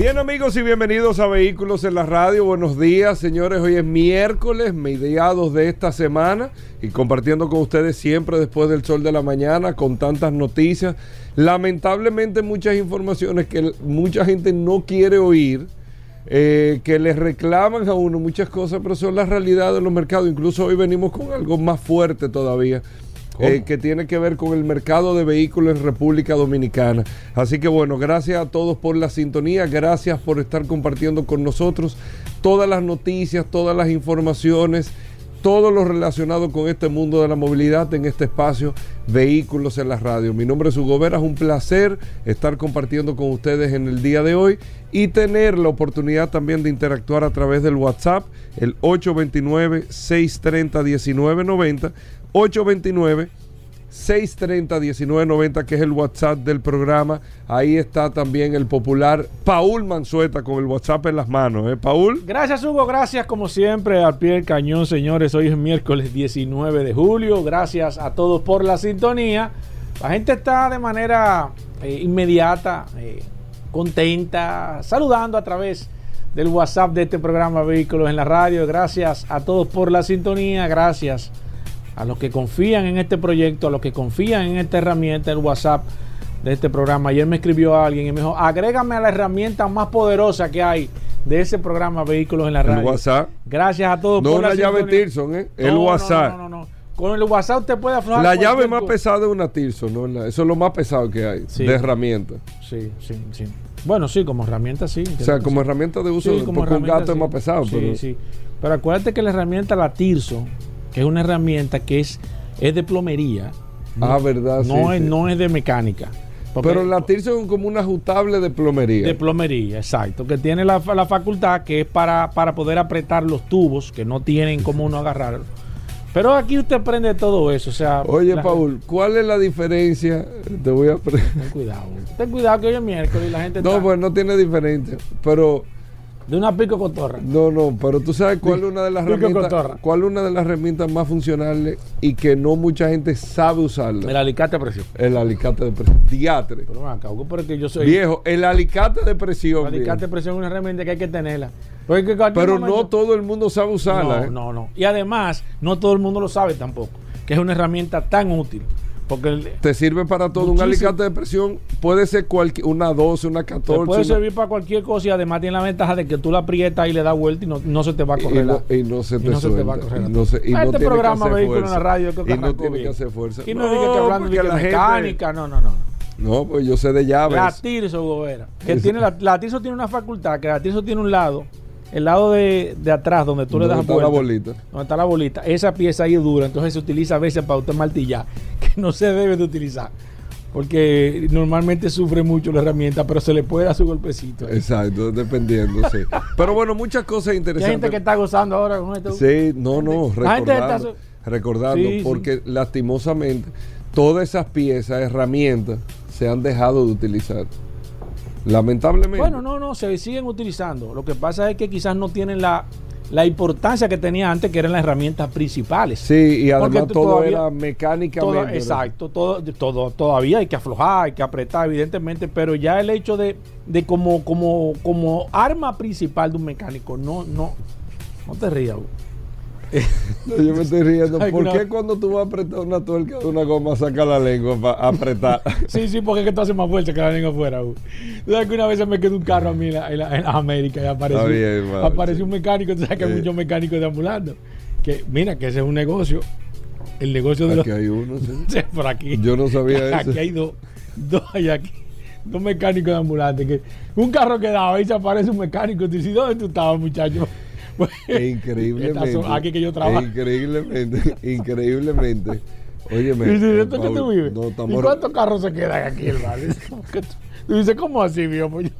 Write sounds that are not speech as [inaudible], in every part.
Bien amigos y bienvenidos a Vehículos en la Radio. Buenos días señores, hoy es miércoles, mediados de esta semana y compartiendo con ustedes siempre después del sol de la mañana con tantas noticias. Lamentablemente muchas informaciones que mucha gente no quiere oír eh, que les reclaman a uno muchas cosas, pero son las realidades de los mercados. Incluso hoy venimos con algo más fuerte todavía. Eh, que tiene que ver con el mercado de vehículos en República Dominicana. Así que bueno, gracias a todos por la sintonía, gracias por estar compartiendo con nosotros todas las noticias, todas las informaciones todo lo relacionado con este mundo de la movilidad en este espacio Vehículos en la Radio. Mi nombre es Hugo Vera, es un placer estar compartiendo con ustedes en el día de hoy y tener la oportunidad también de interactuar a través del WhatsApp, el 829-630-1990, 829 630-1990, que es el WhatsApp del programa. Ahí está también el popular Paul Manzueta con el WhatsApp en las manos. ¿eh, Paul? Gracias, Hugo. Gracias, como siempre, al pie del cañón, señores. Hoy es miércoles 19 de julio. Gracias a todos por la sintonía. La gente está de manera eh, inmediata, eh, contenta, saludando a través del WhatsApp de este programa Vehículos en la Radio. Gracias a todos por la sintonía. Gracias a los que confían en este proyecto, a los que confían en esta herramienta, el WhatsApp de este programa. Ayer me escribió alguien y me dijo, agrégame a la herramienta más poderosa que hay de ese programa Vehículos en la Radio. El WhatsApp. Gracias a todos no por la, llave Tirson, ¿eh? El WhatsApp. No, no, no, Con el WhatsApp usted puede aflojar. La llave más pesada es una Tirson, ¿no? Eso es lo más pesado que hay de herramienta. Sí, sí, sí. Bueno, sí, como herramienta sí. O sea, como herramienta de uso, como porque un gato es más pesado. Sí, pero... sí. Pero acuérdate que la herramienta, la Tirson, que es una herramienta que es, es de plomería. Ah, verdad. No, es, no es de mecánica. Pero la Tirson es como un ajustable de plomería. De plomería, exacto. Que tiene la, la facultad que es para, para, poder apretar los tubos, que no tienen como uno agarrar. Pero aquí usted aprende todo eso. O sea, Oye, Paul, ¿cuál es la diferencia? Te voy a aprender. Ten cuidado. Ten cuidado que hoy es miércoles y la gente. No, pues no tiene diferencia. Pero de una pico cotorra. No, no, pero tú sabes cuál es una de las herramientas. ¿Cuál una de las herramientas más funcionales y que no mucha gente sabe usarla? El alicate de presión. El alicate de presión. Diatre. Pero acá, porque yo soy. Viejo, el alicate de presión. El alicate de presión es una herramienta que hay que tenerla. pero no todo el mundo sabe usarla. No, ¿eh? no, no. Y además, no todo el mundo lo sabe tampoco. Que es una herramienta tan útil porque te sirve para todo. Un alicate de presión puede ser cualquier, una 12, una 14. puede servir para cualquier cosa y además tiene la ventaja de que tú la aprietas y le das vuelta y no, no se te va a correr. Y no, se, te, va a correr. No se, y este programa Vehículo en la Radio y no tiene que hacer fuerza. Y no, diga que hablando de la mecánica, no, no, no. No, pues yo sé de llaves. La Tirso, Gobera. Que tiene la, la Tirso tiene una facultad, que la Tirso tiene un lado el lado de, de atrás donde tú le das está la bolita. Donde está la bolita. Esa pieza ahí es dura, entonces se utiliza a veces para usted martillar, [laughs] que no se debe de utilizar. Porque normalmente sufre mucho la herramienta, pero se le puede dar su golpecito. Exacto, dependiendo, sí. [laughs] Pero bueno, muchas cosas interesantes. Hay gente que está gozando ahora con esto. Sí, no, no, recordando, recordando porque lastimosamente todas esas piezas, herramientas, se han dejado de utilizar. Lamentablemente. Bueno, no, no, se siguen utilizando. Lo que pasa es que quizás no tienen la, importancia que tenía antes, que eran las herramientas principales. Sí, y además todo era mecánicamente. exacto, todo, todo, todavía hay que aflojar, hay que apretar, evidentemente, pero ya el hecho de, de como, como, como arma principal de un mecánico, no, no, no te rías [laughs] yo me estoy riendo. ¿Por qué cuando tú vas a apretar una tuerca de una goma saca la lengua para apretar? [laughs] sí, sí, porque es que tú haces más fuerza que la lengua afuera. ¿Tú sabes que una vez se me quedó un carro a mí en, en, América y apareció, apareció un mecánico? Tú sabes que hay muchos mecánicos deambulando. Que mira, que ese es un negocio. El negocio de aquí hay uno, [laughs] sí. Por aquí. Yo no sabía eso. Aquí hay dos. Dos hay aquí. Dos mecánicos de ambulantes. Que un carro quedaba y se aparece un mecánico. Tú dices, ¿dónde tú estabas, muchacho? [laughs] increíblemente. aquí que yo trabajo. Increíblemente, increíblemente. Óyeme. ¿Y, ¿Y cuántos carros se quedan aquí, hermano? [laughs] Tú dices, ¿cómo así, viejo? Pues,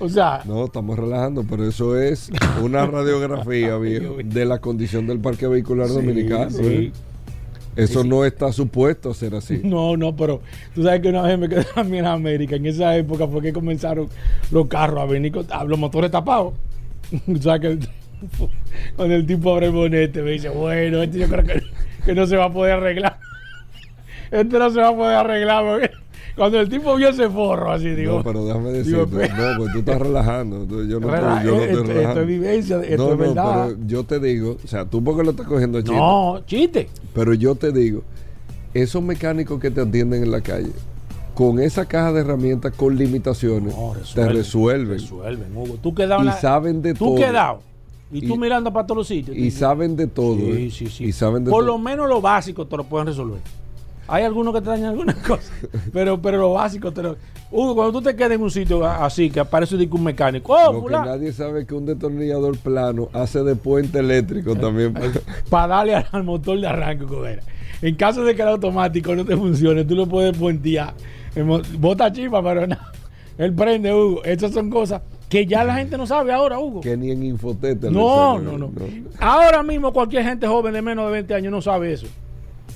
O sea, No, estamos relajando, pero eso es una [laughs] radiografía, viejo, de la condición del parque vehicular dominicano. sí. ¿eh? Eso no está supuesto a ser así. No, no, pero tú sabes que una vez me quedé también en América. En esa época fue que comenzaron los carros a venir con los motores tapados. O sea, que [laughs] cuando el tipo abre el bonete me dice, bueno, este yo creo que, que no se va a poder arreglar. [laughs] Este no se va a poder arreglar. porque Cuando el tipo vio ese forro así, digo, no, pero déjame decirte, no, pues tú estás relajando. tú- Yo no, Rela- estoy, yo no esto- estoy esto relajando. es vivencia, esto no, es no, verdad. pero yo te digo, o sea, tú porque lo estás cogiendo chiste, no, chiste. pero yo te digo, esos mecánicos que te atienden en la calle, con esa caja de herramientas con limitaciones, No, te resuelven. Resuelven, Hugo. Tú quedado Y la- saben de tú todo. quedado. Y, tú Y- mirando para todos los sitios. Y Tú- saben de todo. Sí, ¿eh? sí, sí. Y saben de Por todo. lo menos lo básico te lo pueden resolver. Hay algunos que te dañan algunas [laughs] cosas, pero, pero lo básico te lo... Hugo, cuando tú te quedas en un sitio así, que aparece un mecánico, oh, Lo que nadie sabe que un destornillador plano hace de puente eléctrico también. para [laughs] darle al, motor de arranque, cogera. En caso de que el automático no te funcione, tú lo puedes puentear. Bota chispa, pero nada. Él prende, Hugo. Estas son cosas que ya la gente no sabe ahora, Hugo. que ni en Infotete. le No, enseñan, no, no, Ahora mismo cualquier gente joven de menos de 20 años no sabe eso.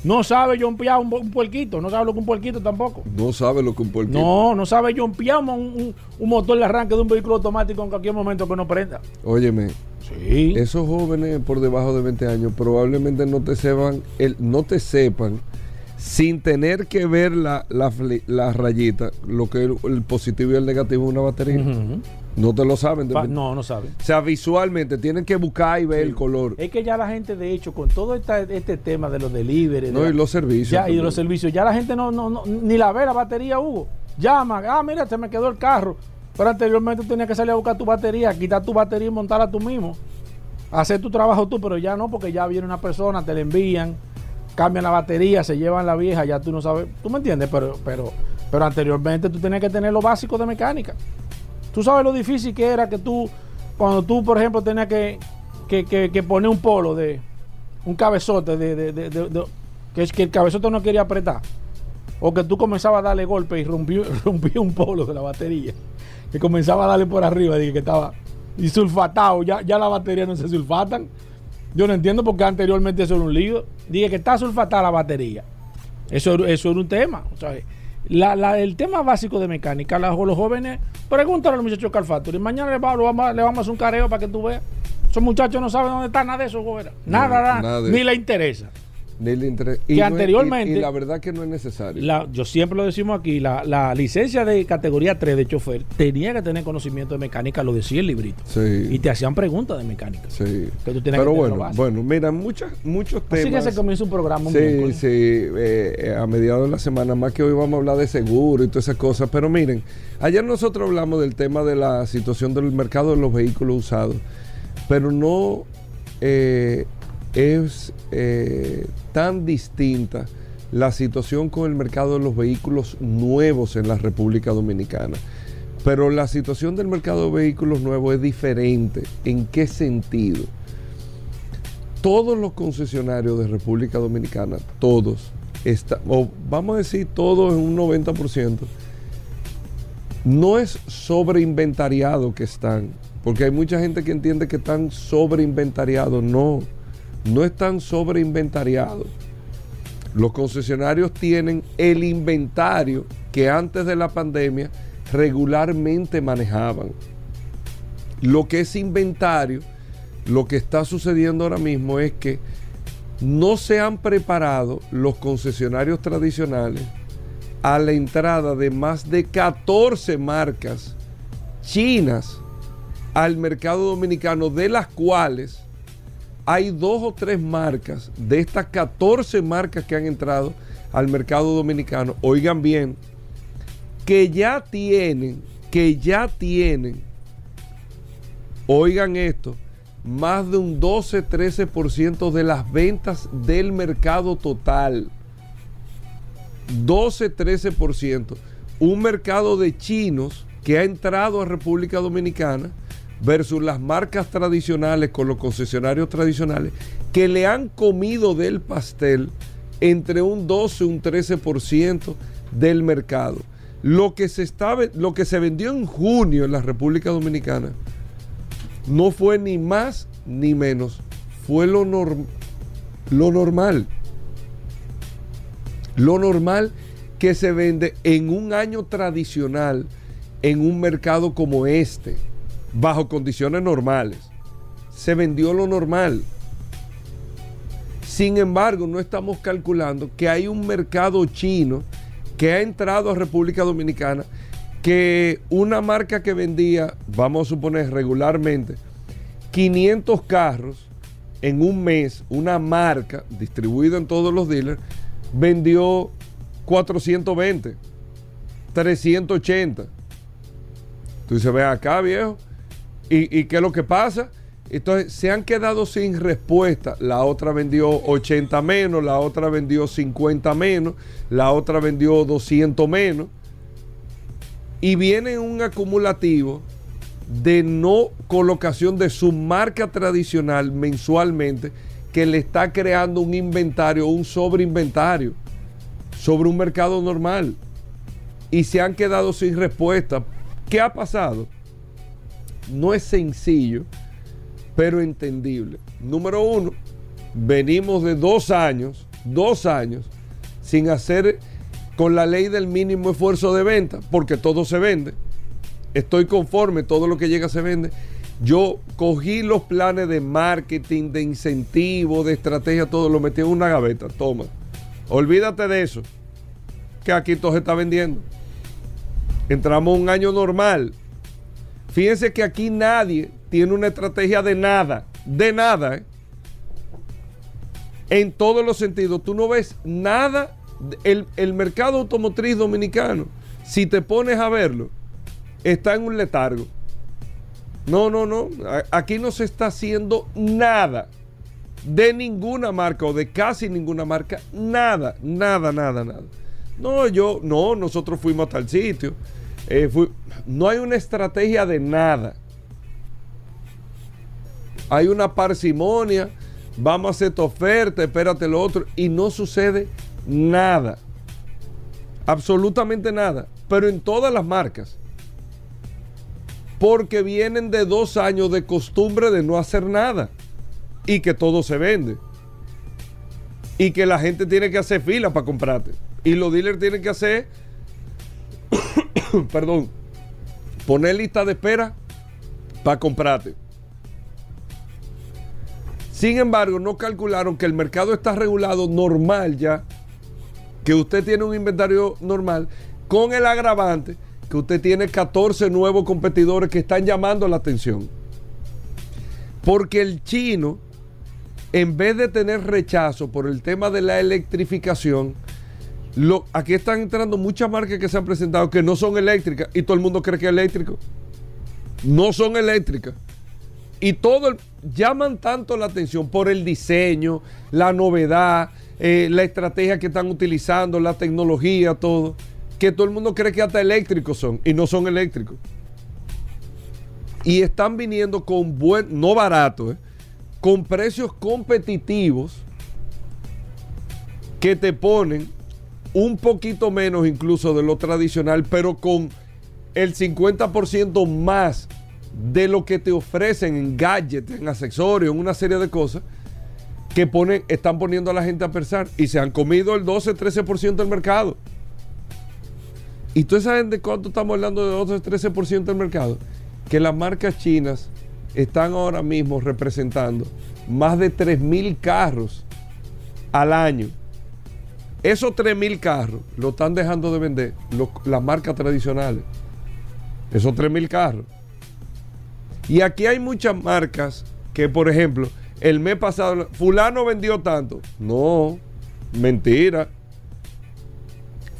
No sabe jompear un, un puerquito, no sabe lo que un puerquito tampoco. No sabe lo que un puerquito. No, no sabe jompear un, un, un motor de arranque de un vehículo automático en cualquier momento que no prenda. Óyeme, Sí. esos jóvenes por debajo de 20 años probablemente no te sepan, el, no te sepan sin tener que ver la, la, la rayita, lo que es el, el positivo y el negativo de una batería. No te lo saben. de- No, no sabe. O sea, visualmente tienen que buscar y ver el color. Es que ya la gente, de hecho, con todo esta- este tema de los delivery, de No, la- y los servicios. ya, y de los servicios, ya la gente no, no, no- ni la ve la batería, Hugo. Llama, ah, mira, se me quedó el carro. Pero anteriormente tenías que salir a buscar tu batería, quitar tu batería y montarla tú mismo. Hacer tu trabajo tú, pero ya no, porque ya viene una persona, te la envían, cambian la batería, se llevan la vieja, ya tú no sabes. ¿Tú me entiendes? Pero, pero, pero anteriormente tú tenías que tener lo básico de mecánica. Tú sabes lo difícil que era que tú, cuando tú, por ejemplo, tenías que, que, que- que poner un polo de un cabezote de, de- de- de- que que el cabezote no quería apretar. O que tú comenzabas a darle golpe y rompió, [laughs] rompió un polo de la batería. Que comenzaba a darle por arriba, dije que estaba y. Ya, ya la batería no se sulfatan. Yo no entiendo porque anteriormente eso era un lío. Dije que está sulfatada la batería. Eso, eso era un tema. o sea, la- la- el tema básico de mecánica, la- los jóvenes, pregúntale a los muchachos de Car Factory. Mañana le, vamos, a- le vamos a hacer un careo para que tú veas. Esos muchachos no saben dónde está nada de eso, joven. Nada, No, nada, nada de ni le interesa. Que Y es- y- anteriormente- y, la verdad que no es necesario. La- yo siempre lo decimos aquí, la, la licencia de categoría 3 de chofer tenía que tener conocimiento de mecánica, lo decía el librito. Sí. Y te hacían preguntas de mecánica. Sí. Que tú Pero que bueno, bueno, mira, muchas, muchos Así que temas. se comienza un programa un Sí, sí, eh, a mediados de la semana, más que hoy vamos a hablar de seguro y todas esas cosas. Pero miren, ayer nosotros hablamos del tema de la situación del mercado de los vehículos usados, pero no eh, es eh, tan distinta la situación con el mercado de los vehículos nuevos en la República Dominicana. Pero la situación del mercado de vehículos nuevos es diferente. ¿En qué sentido? todos los concesionarios de República Dominicana, todos, está, o vamos a decir todos en un 90%, no es sobreinventariado que están, porque hay mucha gente que entiende que están sobreinventariados. No, no están sobreinventariados. Los concesionarios tienen el inventario que antes de la pandemia regularmente manejaban. Lo que es inventario, lo que está sucediendo ahora mismo es que no se han preparado los concesionarios tradicionales a la entrada de más de 14 marcas chinas al mercado dominicano, de las cuales hay dos o tres marcas, de estas 14 marcas que han entrado al mercado dominicano, oigan bien, que ya tienen, que ya tienen, oigan esto, más de un 12-13% de las ventas del mercado total. 12-13%. Un mercado de chinos que ha entrado a República Dominicana versus las marcas tradicionales con los concesionarios tradicionales que le han comido del pastel entre un 12 y un 13% del mercado. Lo que se, está, lo que se vendió en junio en la República Dominicana no fue ni más ni menos, fue lo, lo normal. Lo normal que se vende en un año tradicional en un mercado como este, bajo condiciones normales. Se vendió lo normal. Sin embargo, no estamos calculando que hay un mercado chino que ha entrado a República Dominicana que una marca que vendía, vamos a suponer regularmente, 500 carros en un mes, una marca distribuida en todos los dealers, vendió 420, 380. Tú dices, ve acá, viejo. ¿Y, ¿Y qué es lo que pasa? Entonces se han quedado sin respuesta. La otra vendió 80 menos, la otra vendió 50 menos, la otra vendió 200 menos. Y viene un acumulativo de no colocación de su marca tradicional mensualmente que le está creando un inventario, un sobreinventario sobre un mercado normal. Y se han quedado sin respuesta. ¿Qué ha pasado? No es sencillo pero entendible. Número uno, venimos de dos años, dos años, sin hacer con la ley del mínimo esfuerzo de venta, porque todo se vende. Estoy conforme, todo lo que llega se vende. Yo cogí los planes de marketing, de incentivo, de estrategia, todo lo metí en una gaveta. Toma. Olvídate de eso. Que aquí todo se está vendiendo. Entramos un año normal. Fíjense que aquí nadie tiene una estrategia de nada, de nada. ¿eh? En todos los sentidos. Tú no ves nada. El, el mercado automotriz dominicano, si te pones a verlo, está en un letargo. No, no, no. Aquí no se está haciendo nada. De ninguna marca o de casi ninguna marca. Nada, nada, nada, nada. No, yo, no, nosotros fuimos a tal sitio. Eh, no hay una estrategia de nada hay una parsimonia, vamos a hacer tu oferta, espérate lo otro, y no sucede nada. Absolutamente nada. Pero en todas las marcas. Porque vienen de dos años de costumbre de no hacer nada. Y que todo se vende. Y que la gente tiene que hacer fila para comprarte. Y los dealers tienen que hacer, [coughs] perdón, poner lista de espera para comprarte. Sin embargo, no calcularon que el mercado está regulado normal ya, que usted tiene un inventario normal, con el agravante que usted tiene 14 nuevos competidores que están llamando la atención. Porque el chino, en vez de tener rechazo por el tema de la electrificación, aquí están entrando muchas marcas que se han presentado que no son eléctricas y todo el mundo cree que es eléctrico. No son eléctricas. Y todo llaman tanto la atención por el diseño, la novedad, eh, la estrategia que están utilizando, la tecnología, todo, que todo el mundo cree que hasta eléctricos son y no son eléctricos. Y están viniendo con buen, no barato, eh, con precios competitivos que te ponen un poquito menos incluso de lo tradicional, pero con el 50% más de lo que te ofrecen en gadgets, en accesorios, en una serie de cosas que están poniendo a la gente a pensar y se han comido el 12-13% del mercado. ¿Y tú sabes de cuánto estamos hablando de 12-13% del mercado? Que las marcas chinas están ahora mismo representando más de 3.000 carros al año. Esos 3.000 carros lo están dejando de vender las marcas tradicionales. Esos 3.000 carros. Y aquí hay muchas marcas que, por ejemplo, el mes pasado, fulano vendió tanto. No, mentira.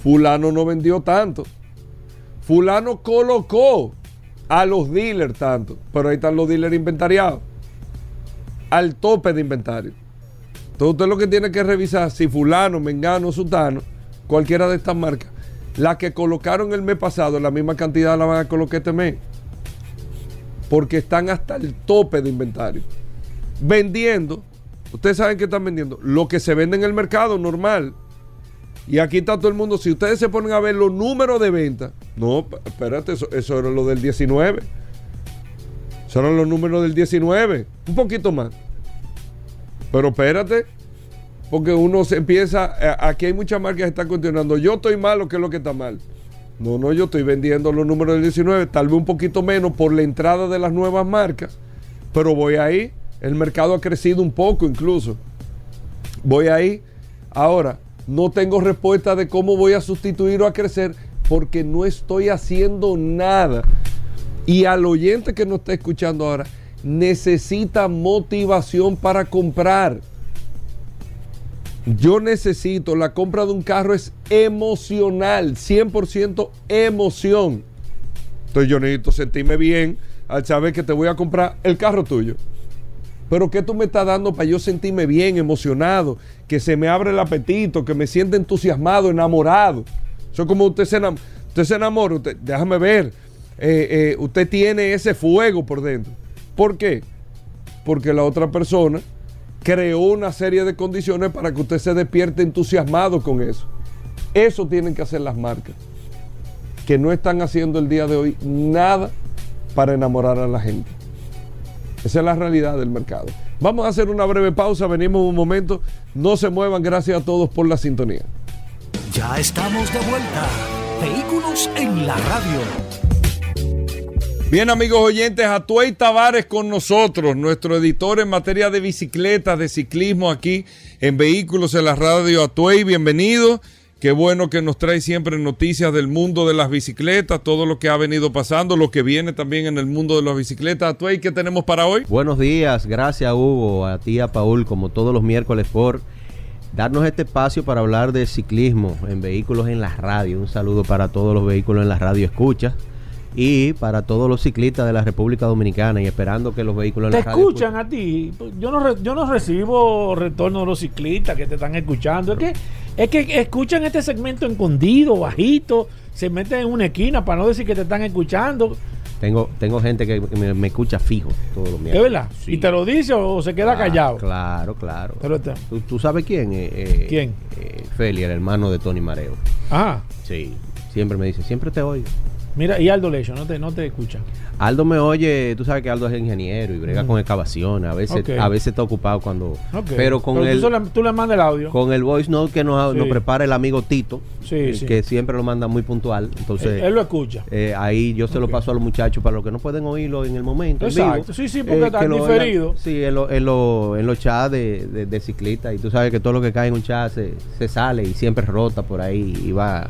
Fulano no vendió tanto. Fulano colocó a los dealers tanto. Pero ahí están los dealers inventariados. Al tope de inventario. Entonces usted lo que tiene que revisar si fulano, mengano, sutano, cualquiera de estas marcas, las que colocaron el mes pasado, la misma cantidad la van a colocar este mes porque están hasta el tope de inventario. Vendiendo, ustedes saben que están vendiendo lo que se vende en el mercado normal. Y aquí está todo el mundo. Si ustedes se ponen a ver los números de venta, no, espérate, eso, eso era lo del 19. Eso eran los números del 19. Un poquito más. Pero espérate, porque uno se empieza. eh, Aquí hay muchas marcas que están cuestionando. Yo estoy malo, ¿qué es lo que está mal? No, no, yo estoy vendiendo los números del 19, tal vez un poquito menos por la entrada de las nuevas marcas, pero voy ahí. El mercado ha crecido un poco incluso. Voy ahí. Ahora, no tengo respuesta de cómo voy a sustituir o a crecer porque no estoy haciendo nada. Y al oyente que nos está escuchando ahora, necesita motivación para comprar. Yo necesito, la compra de un carro es emocional, 100% emoción. Entonces yo necesito sentirme bien al saber que te voy a comprar el carro tuyo. Pero ¿qué tú me estás dando para yo sentirme bien, emocionado, que se me abre el apetito, que me sienta entusiasmado, enamorado? Eso es como usted se, enam- usted se enamora, déjame ver, eh, eh, usted tiene ese fuego por dentro. ¿Por qué? Porque la otra persona creó una serie de condiciones para que usted se despierte entusiasmado con eso. Eso tienen que hacer las marcas, que no están haciendo el día de hoy nada para enamorar a la gente. Esa es la realidad del mercado. Vamos a hacer una breve pausa, venimos un momento. No se muevan, gracias a todos por la sintonía. Ya estamos de vuelta. Vehículos en la radio. Bien, amigos oyentes, Atuey Tavares con nosotros, nuestro editor en materia de bicicletas, de ciclismo aquí en Vehículos en la Radio Atuey. Bienvenido. Qué bueno que nos trae siempre noticias del mundo de las bicicletas, todo lo que ha venido pasando, lo que viene también en el mundo de las bicicletas. Atuey, ¿qué tenemos para hoy? Buenos días, gracias Hugo, a ti, a Paul, como todos los miércoles, por darnos este espacio para hablar de ciclismo en vehículos en la radio. Un saludo para todos los vehículos en la radio escucha y para todos los ciclistas de la República Dominicana y esperando que los vehículos en Te la radio escuchan a ti. Yo no, re- yo no recibo retorno de los ciclistas que te están escuchando. Es que, es que escuchan este segmento escondido, bajito, se meten en una esquina para no decir que te están escuchando. Tengo, tengo gente que me, me escucha fijo todos los ¿Es miércoles. verdad? Sí. ¿Y te lo dice o se queda Ah, callado? Claro, claro. Pero te- ¿Tú, tú sabes quién? Eh, eh, ¿Quién? eh, Feli, el hermano de Tony Mareo. Ajá. Sí. Siempre me dice, siempre te oigo. Mira, y Aldo Lecho, no te, no te escucha. Aldo me oye, tú sabes que Aldo es ingeniero y brega Mm. con excavaciones, a veces, a veces está ocupado cuando, pero con tú, el, solo- tú le mandas el audio. con el voice note que nos, Sí. nos prepara el amigo Tito, Sí, eh, sí. que siempre lo manda muy puntual, entonces él, él lo escucha. eh, ahí yo se lo paso a los muchachos para los que no pueden oírlo en el momento. en vivo, Exacto. Sí, sí, porque está que lo diferido. oigan, sí, en, lo- en, lo- en los chats de, de, de ciclistas y tú sabes que todo lo que cae en un chat se, se sale y siempre rota por ahí y va,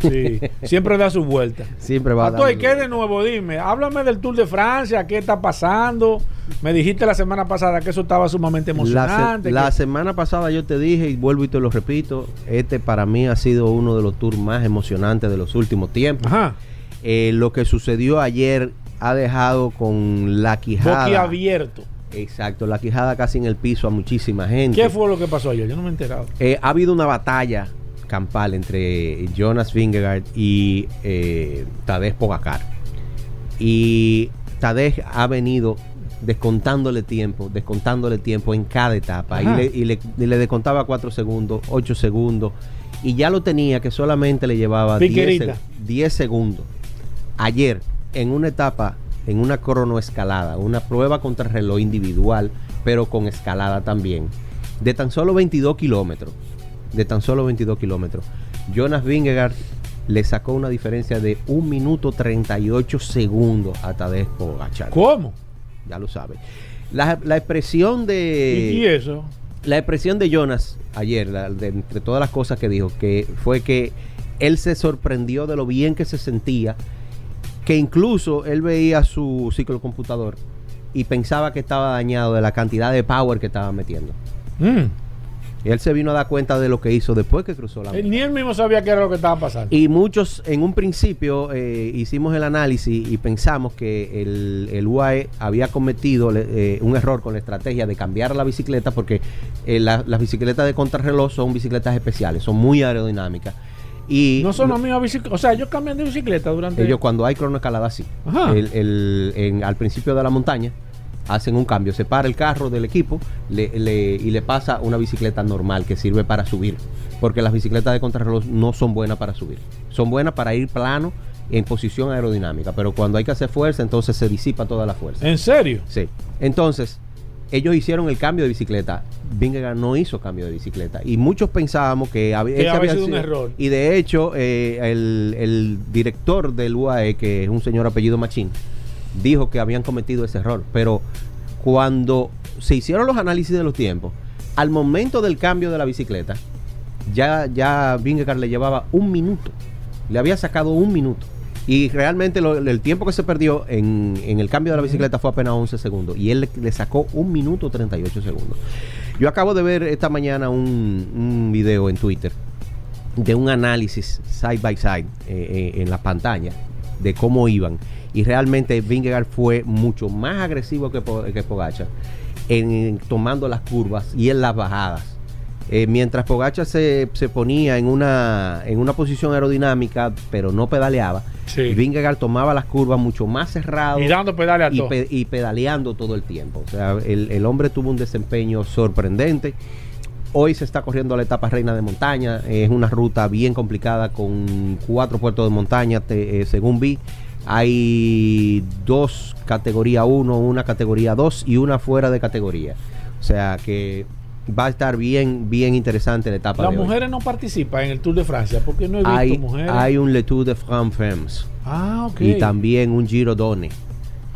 Sí. [laughs] Siempre da su vuelta. siempre va Atoy, dando- ¿qué de nuevo? Dime, háblame del Tour de Francia, ¿qué está pasando? Me dijiste la semana pasada que eso estaba sumamente La, se- emocionante. la semana pasada yo te dije y vuelvo y te lo repito, este para mí ha sido uno de los tours más emocionantes de los últimos tiempos. Ajá, Eh, lo que sucedió ayer ha dejado con la quijada. boquiabierto. Exacto, la quijada casi en el piso a muchísima gente. ¿Qué fue lo que pasó ayer? Yo no me he enterado. Eh, ha habido una batalla campal entre Jonas Vingegaard y eh, Tadej Pogacar. Y Tadej ha venido descontándole tiempo, descontándole tiempo en cada etapa. Y le, y le- y le descontaba 4 segundos, 8 segundos. Y ya lo tenía que solamente le llevaba 10, Piquerita. seg- 10 segundos. Ayer, en una etapa, en una cronoescalada, una prueba contra reloj individual, pero con escalada también, de tan solo 22 kilómetros, de tan solo 22 kilómetros, Jonas Vingegaard le sacó una diferencia de 1 minuto 38 segundos a Tadej Pogacar. ¿Cómo? Ya lo sabe. La, la expresión de... ¿Y, eso? La expresión de Jonas ayer, la- de- entre todas las cosas que dijo, que fue que él se sorprendió de lo bien que se sentía, que incluso él veía su ciclocomputador y pensaba que estaba dañado de la cantidad de power que estaba metiendo. Mm. Él se vino a dar cuenta de lo que hizo después que cruzó la. Ni él mismo sabía qué era lo que estaba pasando. Y muchos en un principio eh, hicimos el análisis y pensamos que el, el UAE había cometido eh, un error con la estrategia de cambiar la bicicleta porque eh, la- las bicicletas de contrarreloj son bicicletas especiales, son muy aerodinámicas. Y no son las mismas bicicletas. O sea, ellos cambian de bicicleta durante. ellos cuando hay cronoescalada sí. Ajá. El- el- en- al principio de la montaña hacen un cambio, separa el carro del equipo le- le- y le pasa una bicicleta normal que sirve para subir, porque las bicicletas de contrarreloj no son buenas para subir, son buenas para ir plano en posición aerodinámica, pero cuando hay que hacer fuerza, entonces se disipa toda la fuerza. ¿En serio? Sí. Entonces, ellos hicieron el cambio de bicicleta. Vingegaard no hizo cambio de bicicleta. Y muchos pensábamos que, hab- Que ese había sido un error. Y de hecho, eh, el, el director del UAE, que es un señor apellido Machín, dijo que habían cometido ese error. Pero cuando se hicieron los análisis de los tiempos, al momento del cambio de la bicicleta, ya, ya Vingegaard le llevaba un minuto. Le había sacado un minuto. Y realmente lo- el tiempo que se perdió en, en el cambio de la bicicleta fue apenas 11 segundos. Y él le, le sacó un minuto 38 segundos. Yo acabo de ver esta mañana un, un video en Twitter de un análisis side by side eh, eh, en la pantalla de cómo iban. Y realmente Vingegaard fue mucho más agresivo que, que Pogacar en, en tomando las curvas y en las bajadas. Eh, mientras Pogacar se, se ponía en una, en una posición aerodinámica, pero no pedaleaba, Sí. Vingegaard tomaba las curvas mucho más cerrado Y dando pedales a y, todo. pe- y pedaleando todo el tiempo. O sea, el, el hombre tuvo un desempeño sorprendente. Hoy se está corriendo la etapa reina de montaña. Es una ruta bien complicada con cuatro puertos de montaña, te- eh, según vi. Hay dos categoría 1, una categoría 2 y una fuera de categoría. O sea que va a estar bien, bien interesante la etapa Las hoy. mujeres no participan en el Tour de Francia porque no he visto Hay, mujeres. hay un Le Tour de France Femmes ah, y también un Giro Donne.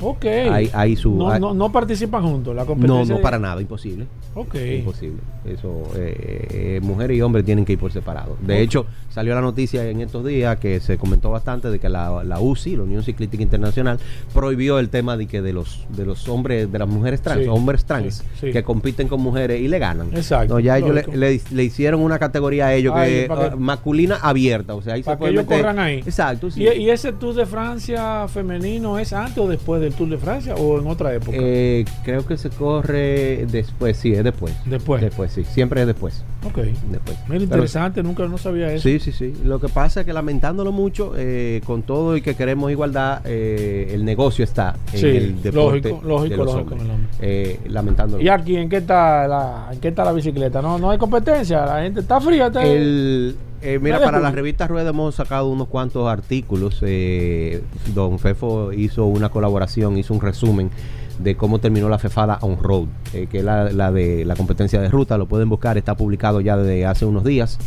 Ok. Hay, hay su, no, hay- no, no participan juntos. La no, competencia. no para nada, imposible. Ok. Imposible. Eso, eh, eh, mujeres y hombres tienen que ir por separado. De hecho, salió la noticia en estos días que se comentó bastante de que la, la UCI, la Unión Ciclística Internacional, prohibió el tema de que de los de los hombres, de las mujeres trans, Sí, hombres trans, sí, sí. que compiten con mujeres y le ganan. Exacto, No, ya ellos le, le- le hicieron una categoría a ellos Ay, que uh, masculina abierta. O sea, ahí Para se que ellos meter- corran ahí. Exacto, sí. ¿Y, y ese Tour de Francia femenino es antes o después del Tour de Francia o en otra época? Eh, creo que se corre después, sí, es después. Después. Después, sí. Siempre es después. ok. Después. Mira, Pero- interesante, nunca no sabía eso. Sí, sí, sí. Lo que pasa es que lamentándolo mucho, eh, con todo y que queremos igualdad, eh, el negocio está en Sí, el deporte lógico, lógico, de los lógico, hombres. Eh, lamentándolo. ¿Y aquí en qué está la, en qué está la bicicleta? No, no hay competencia, la gente está fría. Está... El, eh, mira, para la revista Rueda hemos sacado unos cuantos artículos. eh, don Fefo hizo una colaboración, hizo un resumen de cómo terminó la Fefada On Road, eh, que es la, la de la competencia de ruta. Lo pueden buscar, está publicado ya desde hace unos días.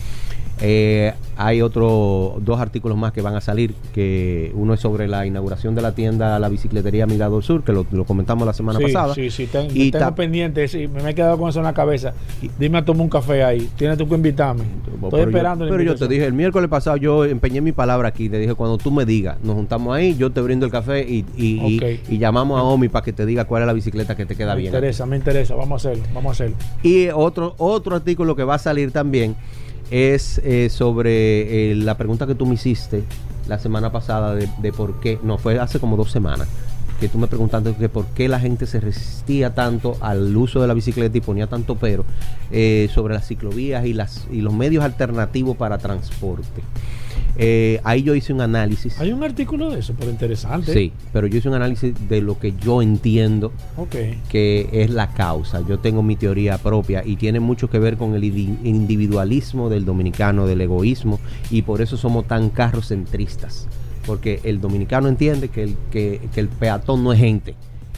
Eh, hay otros dos artículos más que van a salir, que uno es sobre la inauguración de la tienda La Bicicletería Mirador Sur, que lo, lo comentamos la semana sí, pasada. Sí, sí, ten- Y tengo pendiente, sí, me me he quedado con eso en la cabeza. Dime a tomar un café ahí, tienes tú que invitarme. Estoy pero esperando. Yo, pero yo te dije, el miércoles pasado yo empeñé mi palabra aquí. Te dije, cuando tú me digas, nos juntamos ahí, yo te brindo el café y, y, y- Ok. y llamamos a Omi para que te diga cuál es la bicicleta que te queda Me bien. interesa, me interesa, vamos a hacerlo, vamos a hacerlo. Y otro, otro artículo que va a salir también es eh, sobre eh, la pregunta que tú me hiciste la semana pasada de, de por qué, no, fue hace como dos semanas, que tú me preguntaste que por qué la gente se resistía tanto al uso de la bicicleta y ponía tanto pero eh, sobre las ciclovías y, las, y los medios alternativos para transporte. Eh, ahí yo hice un análisis. Hay un artículo de eso, pero interesante. Sí, pero yo hice un análisis de lo que yo entiendo que es la causa. Yo tengo mi teoría propia y tiene mucho que ver con el individualismo del dominicano, del egoísmo, y por eso somos tan carrocentristas. Porque el dominicano entiende que el, que, que el peatón no es gente.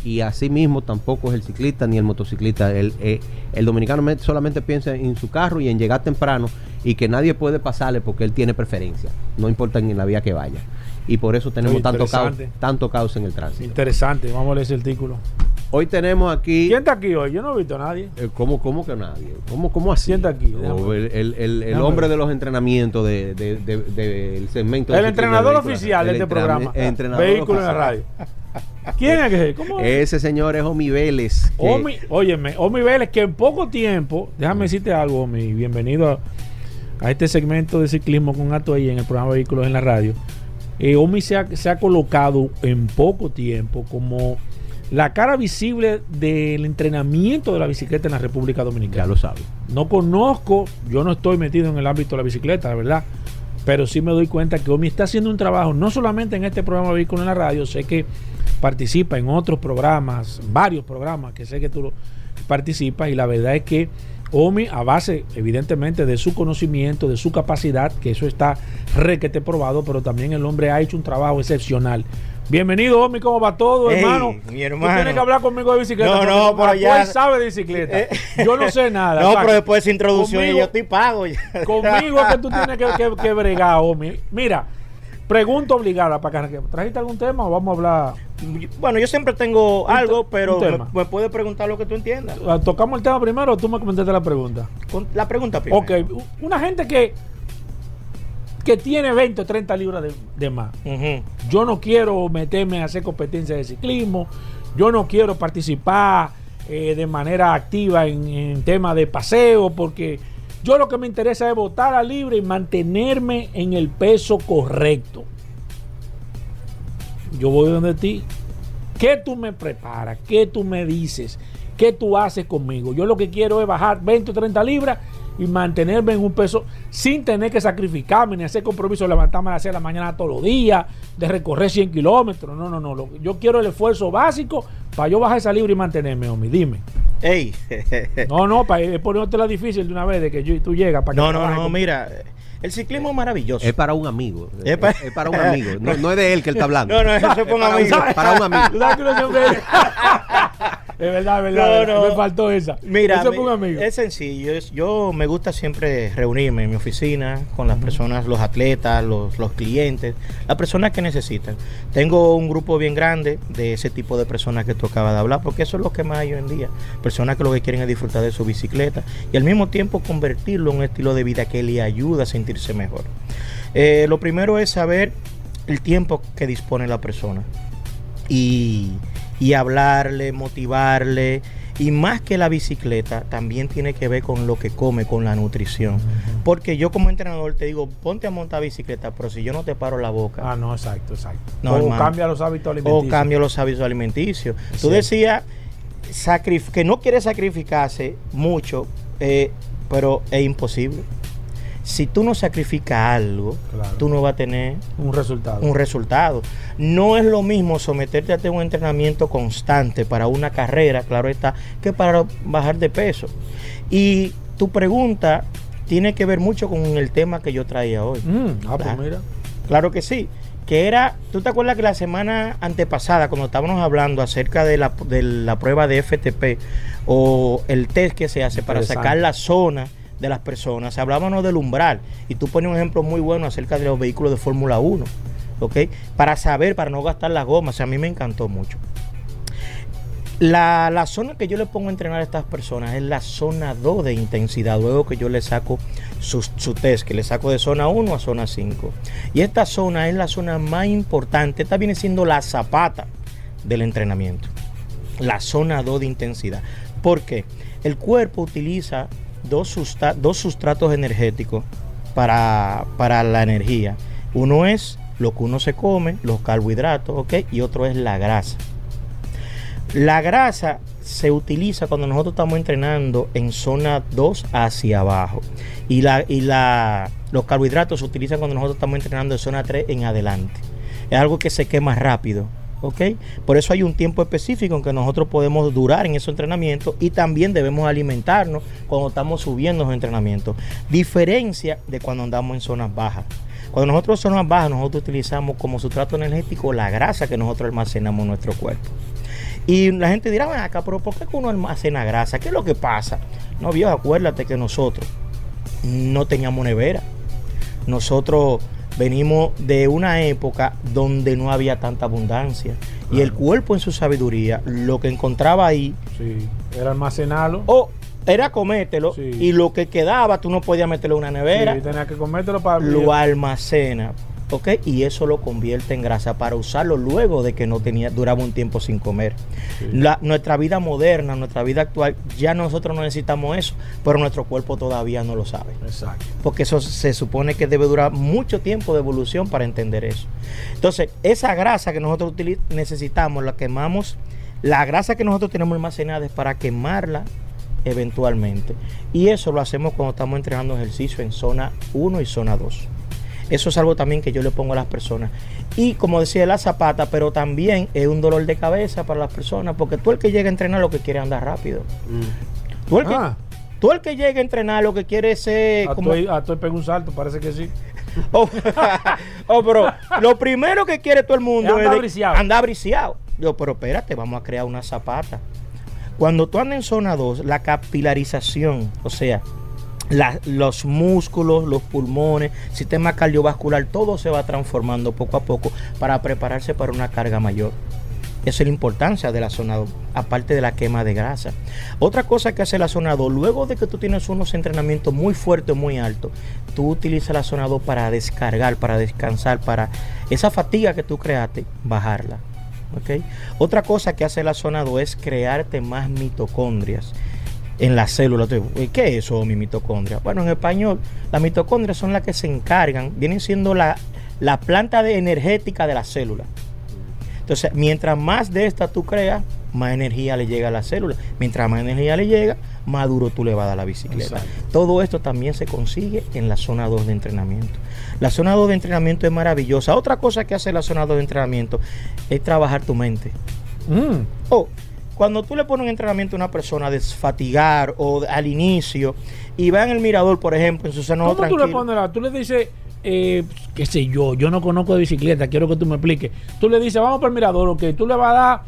Y así mismo tampoco es el ciclista ni el motociclista. El, eh, el dominicano me- solamente piensa en su carro y en llegar temprano y que nadie puede pasarle porque él tiene preferencia. No importa en la vía que vaya. Y por eso tenemos tanto caos, tanto caos en el tránsito. Interesante, vamos a leer ese artículo. Hoy tenemos aquí... ¿Quién está aquí hoy? Yo no he visto a nadie. Eh, ¿Cómo, cómo que nadie? ¿Cómo, cómo así? Aquí, O déjame el, el- el- hombre de los entrenamientos de, de- de- de- del segmento. El entrenador oficial de este programa. entrenador Vehículo en la radio. ¿Quién es que ¿Cómo es? Ese señor es Omi Vélez. que- Omi, óyeme, Omi Vélez, que en poco tiempo, déjame decirte algo, Omi, bienvenido a, a este segmento de ciclismo con ahí en el programa Vehículos en la Radio. Eh, Omi se ha, se ha colocado en poco tiempo como la cara visible del entrenamiento de la bicicleta en la República Dominicana. ya lo sabe. No conozco, yo no estoy metido en el ámbito de la bicicleta, la verdad. Pero sí me doy cuenta que Omi está haciendo un trabajo, no solamente en este programa Vehículo en la Radio, sé que participa en otros programas, varios programas que sé que tú participas y la verdad es que Omi, a base evidentemente de su conocimiento, de su capacidad, que eso está requete probado, pero también el hombre ha hecho un trabajo excepcional. Bienvenido, Omi, ¿cómo va todo, Ey, hermano? mi hermano. Tú tienes que hablar conmigo de bicicleta. No, no, pero ya- sabe de bicicleta. Eh, [laughs] Yo no sé nada. No, o sea, pero después de esa introducción conmigo- yo estoy pago. ya. [laughs] Conmigo es que tú tienes que, que- que bregar, Omi. Mira, pregunta obligada para que. ¿Trajiste algún tema o vamos a hablar? Bueno, yo siempre tengo algo, pero me, puedes preguntar lo que tú entiendas. Ah, ¿Tocamos el tema primero o tú me comentaste la pregunta? Con la pregunta primero. Ok, una gente que, que tiene 20 o 30 libras de, de más. Yo no quiero meterme a hacer competencia de ciclismo. Yo no quiero participar eh, de manera activa en, en temas de paseo porque yo lo que me interesa es votar a libre y mantenerme en el peso correcto. Yo voy donde ti. ¿Qué tú me preparas? ¿Qué tú me dices? ¿Qué tú haces conmigo? Yo lo que quiero es bajar 20 o 30 libras y mantenerme en un peso sin tener que sacrificarme ni hacer compromiso de levantarme a las 6 de la mañana todos los días, de recorrer 100 kilómetros. No, no, no. Lo- yo quiero el esfuerzo básico para yo bajar esa libra y mantenerme, homie. Dime. Ey. [laughs] No, no, para ponerte la difícil de una vez de que yo- tú llegas para que no, no, no, con- mira. El ciclismo es maravilloso. Es para un amigo. Es Es, pa- es para un amigo. No, no es de él que él está hablando. [laughs] No, no, eso es para un para, amigo. un, para un amigo. [laughs] [laughs] Es verdad, es verdad. No, no. Me faltó esa. Mira, Eso mi- fue un amigo. es sencillo. yo me gusta siempre reunirme en mi oficina con las personas, los atletas, los, los clientes, las personas que necesitan. Tengo un grupo bien grande de ese tipo de personas que tú acabas de hablar, porque eso es lo que más hay hoy en día. Personas que lo que quieren es disfrutar de su bicicleta y al mismo tiempo convertirlo en un estilo de vida que le ayuda a sentirse mejor. Eh, lo primero es saber el tiempo que dispone la persona y, y hablarle, motivarle. Y más que la bicicleta, también tiene que ver con lo que come, con la nutrición. Porque yo como entrenador te digo, ponte a montar bicicleta, pero si yo no te paro la boca, Ah, no, exacto, exacto. No, o hermano. cambia los hábitos alimenticios. o cambia los hábitos alimenticios. Es Tú decías sacrif- que no quiere sacrificarse mucho, eh, pero es imposible. Si tú no sacrificas algo, Claro. tú no vas a tener Un resultado. un resultado. No es lo mismo someterte a un entrenamiento constante para una carrera, claro está, que para bajar de peso. Y tu pregunta tiene que ver mucho con el tema que yo traía hoy. Mm, ah, pues Claro. mira. Claro que sí. Que era, ¿tú te acuerdas que la semana antepasada, cuando estábamos hablando acerca de la, de la prueba de FTP o el test que se hace para sacar la zona de las personas, hablábamos del umbral y tú pones un ejemplo muy bueno acerca de los vehículos de Fórmula 1, ¿ok? Para saber, para no gastar las gomas, a mí me encantó mucho. La, la zona que yo le pongo a entrenar a estas personas es la zona 2 de intensidad, luego que yo le saco su, su test, que le saco de zona 1 a zona 5. Y esta zona es la zona más importante, esta viene siendo la zapata del entrenamiento, la zona 2 de intensidad. ¿Por qué? El cuerpo utiliza dos, dos sustratos energéticos para, para la energía. Uno es lo que uno se come, los carbohidratos. Y otro es la grasa. La grasa se utiliza cuando nosotros estamos entrenando en zona 2 hacia abajo. Y, la, y la, los carbohidratos se utilizan cuando nosotros estamos entrenando en zona 3 en adelante. Es algo que se quema rápido. ¿Ok? Por eso hay un tiempo específico en que nosotros podemos durar en esos entrenamientos y también debemos alimentarnos cuando estamos subiendo los entrenamientos. Diferencia de cuando andamos en zonas bajas. Cuando nosotros en zonas bajas, nosotros utilizamos como sustrato energético la grasa que nosotros almacenamos en nuestro cuerpo. Y la gente dirá, "Ven acá, pero ¿por qué uno almacena grasa? ¿Qué es lo que pasa? No, viejo, acuérdate que nosotros no teníamos nevera. Nosotros venimos de una época donde no había tanta abundancia. Y el cuerpo en su sabiduría, lo que encontraba ahí, Sí. Era almacenarlo. o era comértelo, Sí. y lo que quedaba, tú no podías meterlo en una nevera Sí, tenía que comértelo para lo almacena, ¿ok? Y eso lo convierte en grasa para usarlo luego de que no tenía, duraba un tiempo sin comer. Sí. La- nuestra vida moderna, nuestra vida actual, ya nosotros no necesitamos eso, pero nuestro cuerpo todavía no lo sabe. Exacto. Porque eso se supone que debe durar mucho tiempo de evolución para entender eso. Entonces, esa grasa que nosotros necesitamos, la quemamos, la grasa que nosotros tenemos almacenada es para quemarla eventualmente. Y eso lo hacemos cuando estamos entrenando ejercicio en zona 1 y zona 2. Eso es algo también que yo le pongo a las personas. Y como decía la zapata, pero también es un dolor de cabeza para las personas, porque tú el que llega a entrenar lo que quiere es andar rápido. Tú el que, Ah. tú el que llega a entrenar lo que quiere es ser A como... Toy, a Toy pega un salto, parece que sí. [laughs] Oh, [laughs] oh, pero lo primero que quiere todo el mundo Es andar briciado. andar briciado. Yo, pero espérate, vamos a crear una zapata. Cuando tú andas en zona 2, la capilarización, o sea, los músculos, los pulmones, sistema cardiovascular, todo se va transformando poco a poco para prepararse para una carga mayor. Esa es la importancia de la zona 2, aparte de la quema de grasa. Otra cosa que hace la zona 2, luego de que tú tienes unos entrenamientos muy fuertes, muy altos, tú utilizas la zona 2 para descargar, para descansar, para esa fatiga que tú creaste, bajarla. ¿ok? Otra cosa que hace la zona 2 es crearte más mitocondrias en la célula. Tú, ¿Qué es eso, mi mitocondria? Bueno, en español, las mitocondrias son las que se encargan, vienen siendo la, la planta de energética de la célula. Entonces, mientras más de esta tú creas, más energía le llega a la célula. Mientras más energía le llega, más duro tú le vas a dar la bicicleta. Exacto. Todo esto también se consigue en la zona 2 de entrenamiento. La zona 2 de entrenamiento es maravillosa. Otra cosa que hace la zona 2 de entrenamiento es trabajar tu mente. Mm. Oh, cuando tú le pones un entrenamiento a una persona a desfatigar o al inicio y va en el mirador, por ejemplo, en su seno ¿Cómo tú le tranquilo. pones la? Tú le dices, eh, qué sé yo, yo no conozco de bicicleta, quiero que tú me expliques. Tú le dices, vamos para el mirador, ok, tú le vas a dar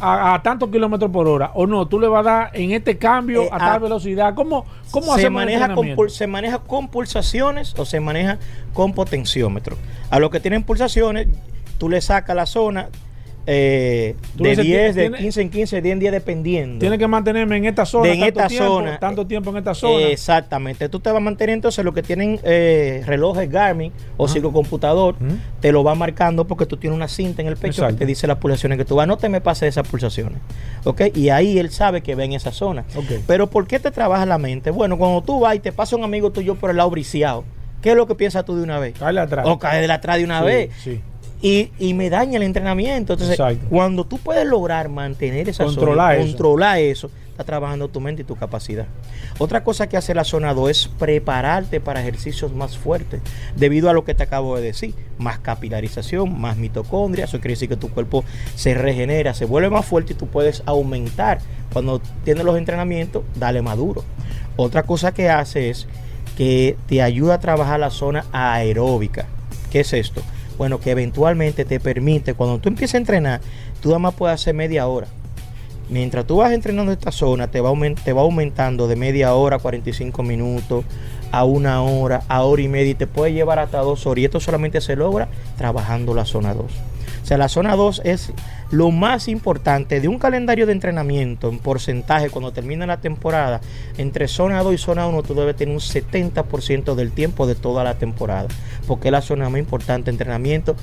a, a tantos kilómetros por hora, o no, tú le vas a dar en este cambio Eh, a tal a- velocidad. ¿Cómo, cómo se maneja, con, se maneja con pulsaciones o se maneja con potenciómetro. A los que tienen pulsaciones, tú le sacas la zona eh, de dices, 10, de tiene- 15 en 15, 10 en 10 dependiendo. Tiene que mantenerme en esta zona, De en tanto esta tiempo, zona. tanto tiempo en esta zona. Exactamente. Tú te vas a mantener entonces lo que tienen eh, relojes Garmin o computador Ujú. te lo va marcando porque tú tienes una cinta en el pecho Exacto. que te dice las pulsaciones que tú vas. No te me pases esas pulsaciones. ¿Ok? Y ahí él sabe que ve en esa zona. Ok. Pero ¿por qué te trabaja la mente? Bueno, cuando tú vas y te pasa un amigo tuyo por el lado briciado, ¿qué es lo que piensas tú de una vez? Caerle atrás. O caer de atrás de una Sí, vez. sí. Y, y me daña el entrenamiento. Entonces, Exacto. cuando tú puedes lograr mantener esa Controlar zona, eso. controlar eso, está trabajando tu mente y tu capacidad. Otra cosa que hace la zona 2 es prepararte para ejercicios más fuertes, debido a lo que te acabo de decir, más capilarización, más mitocondria, eso quiere decir que tu cuerpo se regenera, se vuelve más fuerte y tú puedes aumentar. Cuando tienes los entrenamientos, dale más duro. Otra cosa que hace es que te ayuda a trabajar la zona aeróbica. ¿Qué es esto? Bueno, que eventualmente te permite, cuando tú empiezas a entrenar, tú nada más puedes hacer media hora. Mientras tú vas entrenando esta zona, te va, aumentando de media hora, 45 minutos, a una hora, a hora y media, y te puede llevar hasta dos horas. Y esto solamente se logra trabajando la zona 2. O sea, la zona 2 es lo más importante de un calendario de entrenamiento en porcentaje cuando termina la temporada. Entre zona 2 y zona 1 tú debes tener un 70% del tiempo de toda la temporada. Porque es la zona más importante de entrenamiento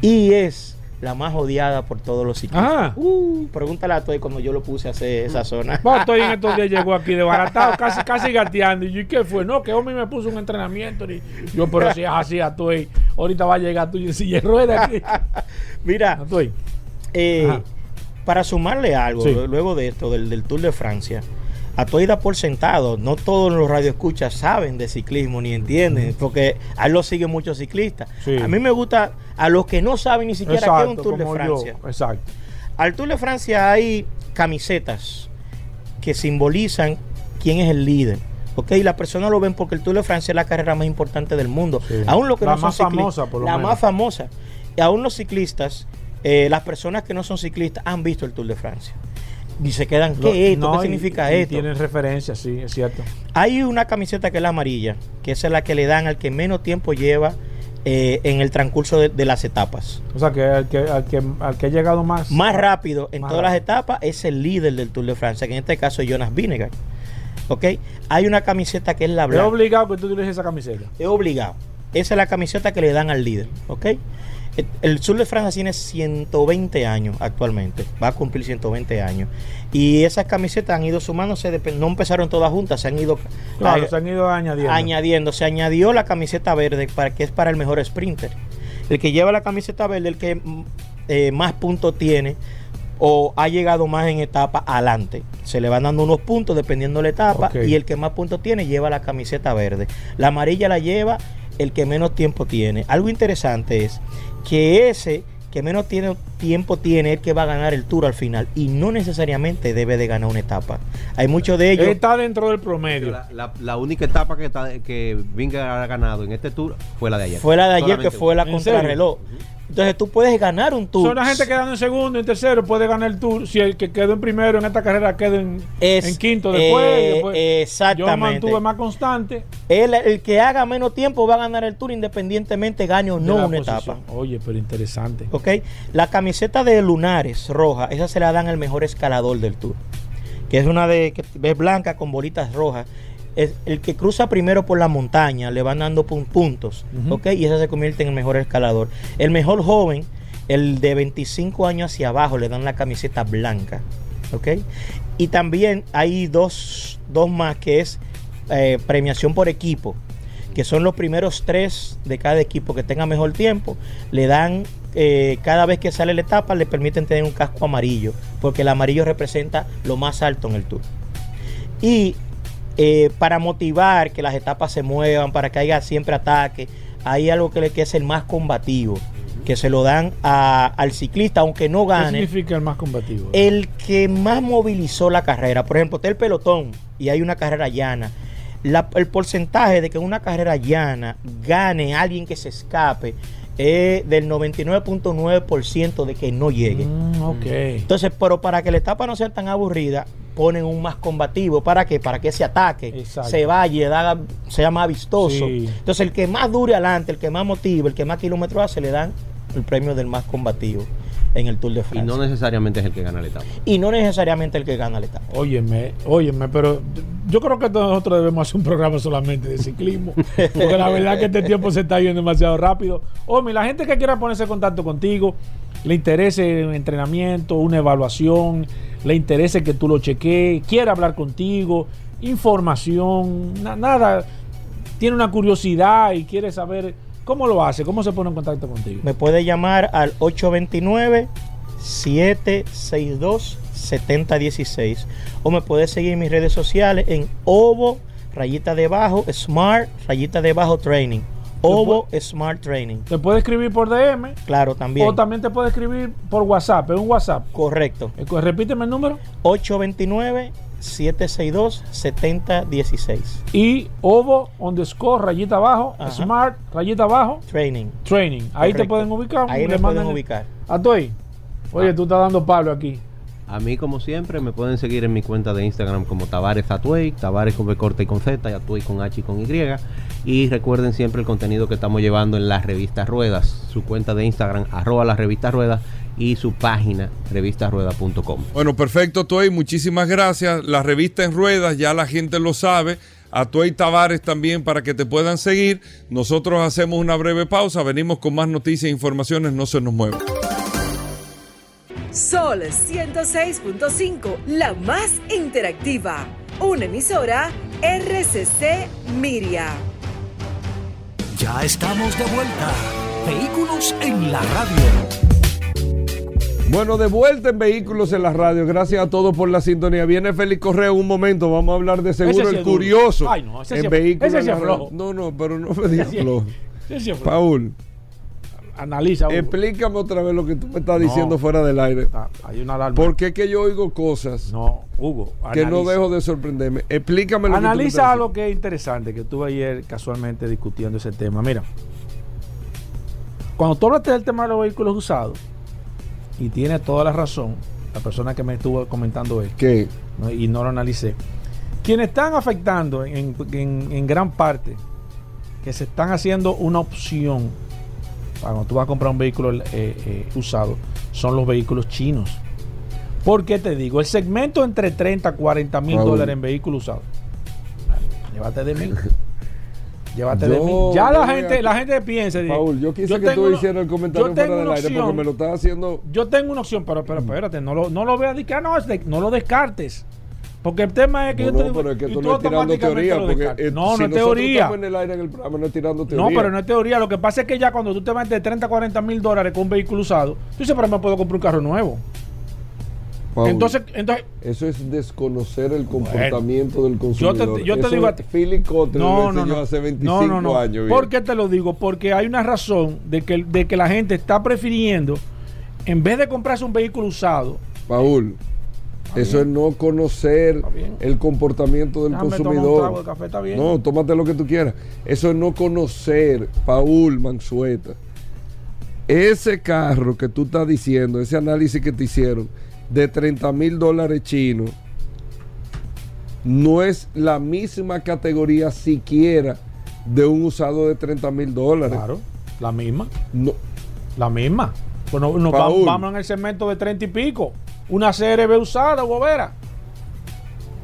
y es la más odiada por todos los ciclistas. Ajá. Uh, pregúntale a Toy cuando yo lo puse a hacer esa zona. Bueno, estoy en estos días [laughs] llegó aquí desbaratado, casi, casi gateando. Y yo, ¿y qué fue? No, que hombre me puso un entrenamiento. Y yo, pero si es así, estoy. Ahorita va a llegar tú y silla de ruedas aquí. [laughs] Mira. Eh, para sumarle algo, Sí. luego de esto, del, del Tour de Francia, a todo da por sentado, no todos los radioescuchas saben de ciclismo ni entienden, porque a él lo siguen muchos ciclistas. Sí. A mí me gusta a los que no saben ni siquiera qué es un Tour de Francia. yo. Exacto. Al Tour de Francia hay camisetas que simbolizan quién es el líder. ¿ok? Y las personas lo ven porque el Tour de Francia es la carrera más importante del mundo. Sí. Aún lo que La no son más ciclistas, famosa, por lo La menos. más famosa. Y aún los ciclistas, eh, las personas que no son ciclistas han visto el Tour de Francia. Y se quedan, ¿qué Lo- es esto? no, ¿Qué significa y esto? Tienen referencia, sí, es cierto. Hay una camiseta que es la amarilla, que esa es la que le dan al que menos tiempo lleva eh, en el transcurso de, de las etapas. O sea, que al que, al que, al que ha llegado más. Más rápido en Más todas las etapas es el líder del Tour de Francia, que en este caso es Jonas Vinegar. ¿Ok? Hay una camiseta que es la Es blanca. obligado que tú utilices esa camiseta. Es obligado. Esa es la camiseta que le dan al líder. ¿Ok? El- El Sur de Francia tiene 120 años actualmente. Va a cumplir 120 años. Y esas camisetas han ido sumándose. No empezaron todas juntas, se han ido Claro, eh, se han ido añadiendo. añadiendo. Se añadió la camiseta verde para que es para el mejor sprinter. El que lleva la camiseta verde, el que mm, eh, más puntos tiene o ha llegado más en etapa adelante. Se le van dando unos puntos dependiendo de la etapa y el que más puntos tiene lleva la camiseta verde. La amarilla la lleva el que menos tiempo tiene. Algo interesante es que ese que menos tiene, tiempo tiene es el que va a ganar el tour al final y no necesariamente debe de ganar una etapa. Hay muchos de ellos. Está dentro del promedio. La, la- la única etapa que, está- que Vinga ha ganado en este tour fue la de ayer. Fue la de ayer que fue la ¿En contrarreloj. Entonces tú puedes ganar un tour. Son la gente quedando en segundo, en tercero, puede ganar el tour. Si el que quedó en primero en esta carrera queda en, Es- en quinto después. eh, después. exactamente. Yo mantuve más constante. El, el que haga menos tiempo va a ganar el tour independientemente gane o no una posición. etapa. Oye, pero interesante. ¿Ok? La camiseta de lunares roja, esa se la dan al mejor escalador del tour. Que es una de que es blanca con bolitas rojas. Es el que cruza primero por la montaña, le van dando pun- puntos. ¿Ok? Y ese se convierte en el mejor escalador. El mejor joven, el de 25 años hacia abajo, le dan la camiseta blanca. ¿Ok? Y también hay dos, dos más que es eh, premiación por equipo que son los primeros tres de cada equipo que tenga mejor tiempo, le dan, eh, cada vez que sale la etapa, le permiten tener un casco amarillo, porque el amarillo representa lo más alto en el tour. Y eh, para motivar que las etapas se muevan, para que haya siempre ataque, hay algo que, es el más combativo, que se lo dan a- al ciclista, aunque no ¿Qué gane. significa el más combativo? El que más movilizó la carrera, por ejemplo, está el pelotón y hay una carrera llana. La- el porcentaje de que en una carrera llana gane alguien que se escape es del 99.9% de que no llegue. Mm. Entonces, pero para que la etapa no sea tan aburrida, ponen un más combativo. ¿Para qué? Para que ese ataque Exacto. se vaya, sea más vistoso. Sí. Entonces, el que más dure adelante, el que más motive, el que más kilómetros hace, le dan el premio del más combativo en el Tour de Y Francia. no necesariamente es el que gana la etapa. y no necesariamente el que gana la etapa. Óyeme, óyeme, pero yo creo que nosotros debemos hacer un programa solamente de ciclismo. Porque la verdad que este tiempo se está yendo demasiado rápido. Omi, la gente que quiera ponerse en contacto contigo, le interese un entrenamiento, una evaluación, le interese que tú lo chequees, quiere hablar contigo, información, na- nada, tiene una curiosidad y quiere saber cómo lo hace, cómo se pone en contacto contigo. Me puede llamar al 829-762-7016 o me puede seguir en mis redes sociales en Ovo, rayita debajo, Smart, rayita debajo Training. Ovo Smart Training. Te puede escribir por DM Claro, también. o también te puede escribir por WhatsApp, es un WhatsApp. Correcto. Eh, Repíteme el número. 829-762-7016. Y ovo underscore rayita abajo, Ajá. smart rayita abajo, Training. training. Ahí te pueden ubicar. Ahí me pueden ubicar. ¿A? Oye, tú estás dando palo aquí. A mí, como siempre, me pueden seguir en mi cuenta de Instagram como Tavares Atuey, Tavares con B corta y con Z, y Atuey con H y con Y. Y recuerden siempre el contenido que estamos llevando en las revistas Ruedas, su cuenta de Instagram, arroba las revistas Ruedas, y su página, revistasruedas.com. Bueno, perfecto, Tuey. Muchísimas gracias. La revista en ruedas, ya la gente lo sabe. A Tuey Tavares también para que te puedan seguir. Nosotros hacemos una breve pausa. Venimos con más noticias e informaciones. No se nos muevan. Sol 106.5, la más interactiva. Una emisora RCC Miria. Ya estamos de vuelta. Vehículos en la radio. Bueno, de vuelta en Vehículos en la Radio. Gracias a todos por la sintonía. Viene Félix Correa un momento. Vamos a hablar de seguro Ese el curioso. Ay, no, ese sí en Vehículos ese en la Radio. No, no, pero no me digas flojo. Paul, Analiza. Hugo. explícame otra vez lo que tú me estás No. diciendo fuera del aire. Ah, hay una alarma. ¿Por qué que yo oigo cosas No, Hugo. que no analiza. dejo de sorprenderme? Explícame lo que tú me Analiza algo que es interesante, que estuve ayer casualmente discutiendo ese tema. Mira, cuando tú hablaste del tema de los vehículos usados, y tiene toda la razón, la persona que me estuvo comentando esto, ¿Qué? ¿no? y no lo analicé, quienes están afectando en, en- en gran parte, que se están haciendo una opción cuando tú vas a comprar un vehículo eh, eh, usado, son los vehículos chinos. ¿Por qué te digo? El segmento entre 30 a 40 mil dólares en vehículos usados. Llévate de mí. [laughs] Llévate Yo de mí. Ya la a- gente, la gente piensa. Paul, yo quise que tú una- hicieras el comentario fuera del aire porque me lo estás haciendo. Yo tengo una opción, pero, pero espérate, no lo, no lo veas ah, no, no lo descartes. Porque el tema es que No, yo te no, digo, pero es que tú no es tirando teoría. Porque eh, no, si no es teoría. en el aire en el programa, no es tirando teoría. No, pero no es teoría. Lo que pasa es que ya cuando tú te metes de 30 a 40 mil dólares con un vehículo usado, tú dices, pero me puedo comprar un carro nuevo. Paul, Entonces, entonces eso es desconocer el comportamiento del yo consumidor. te, yo te Eso digo a ti. Philip Kotler No, lo no, no. hace 25 no, no, años. ¿Por qué te lo digo? Porque hay una razón de que, de que la gente está prefiriendo, en vez de comprarse un vehículo usado, Paul, eso es no conocer el comportamiento del Déjame consumidor. trago de café, está bien. No, tómate lo que tú quieras. Eso es no conocer, Paul Mansueta. Ese carro que tú estás diciendo, ese análisis que te hicieron de 30 mil dólares chinos, no es la misma categoría siquiera de un usado de 30 mil dólares. claro, la misma, No, la misma. Pues no- nos Paul. vamos, vamos en el segmento de 30 y pico. Una CRB usada, bobera.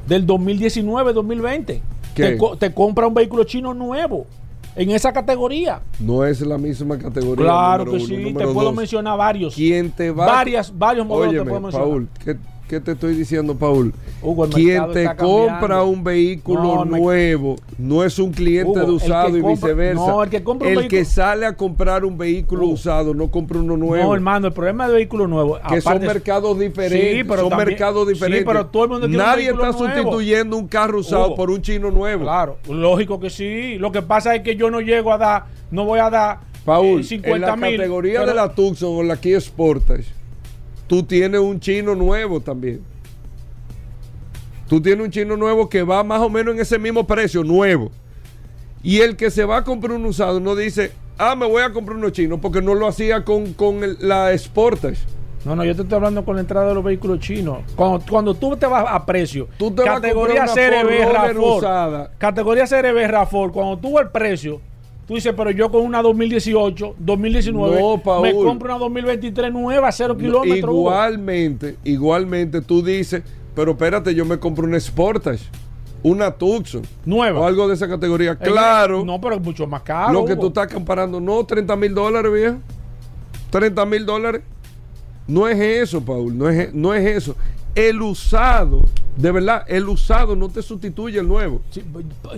Del 2019-2020. ¿Qué? Te, co- te compra un vehículo chino nuevo. En esa categoría. no es la misma categoría. Claro que uno. sí. Te puedo dos. mencionar varios. ¿Quién te va Varias, varios modelos te Óyeme, puedo mencionar. Paul, ¿qué, qué te estoy diciendo, Paul? Hugo, Quien te compra un vehículo No, nuevo no es un cliente Hugo, de usado y viceversa. no, el que compra un El vehículo- que sale a comprar un vehículo Hugo. usado no compra uno nuevo. No, hermano, el problema de vehículo nuevo. que son mercados diferentes. Sí, pero son también- mercados sí, diferentes. pero todo el mundo quiere un Nadie está nuevo. sustituyendo un carro usado por un chino nuevo. Claro, lógico que sí. Lo que pasa es que yo no llego a dar, no voy a dar Paul, eh, 50 en la mil. categoría pero- de la Tucson o la Kia Sportage, tú tienes un chino nuevo también. Tú tienes un chino nuevo que va más o menos en ese mismo precio, nuevo. Y el que se va a comprar un usado no dice, ah, me voy a comprar uno chino, porque no lo hacía con, con el- la Sportage. No, no, yo te estoy hablando con la entrada de los vehículos chinos. Cuando, cuando tú te vas a precio, Tú te vas a categoría CRB Roller RAV4, usada. categoría CRB RAV4, cuando tú el precio, tú dices, pero yo con una 2018, 2019, No, Paul. me compro una 2023 nueva, cero kilómetros. Hugo. Igualmente, igualmente tú dices, pero espérate, yo me compro una Sportage, una Tucson. Nueva. O algo de esa categoría. Claro. No, pero es mucho más caro. lo que tú estás comparando, no, 30 mil dólares, viejo. 30 mil dólares. No es eso, Paul, no es, no es eso. El usado, de verdad, el usado no te sustituye el nuevo. Sí,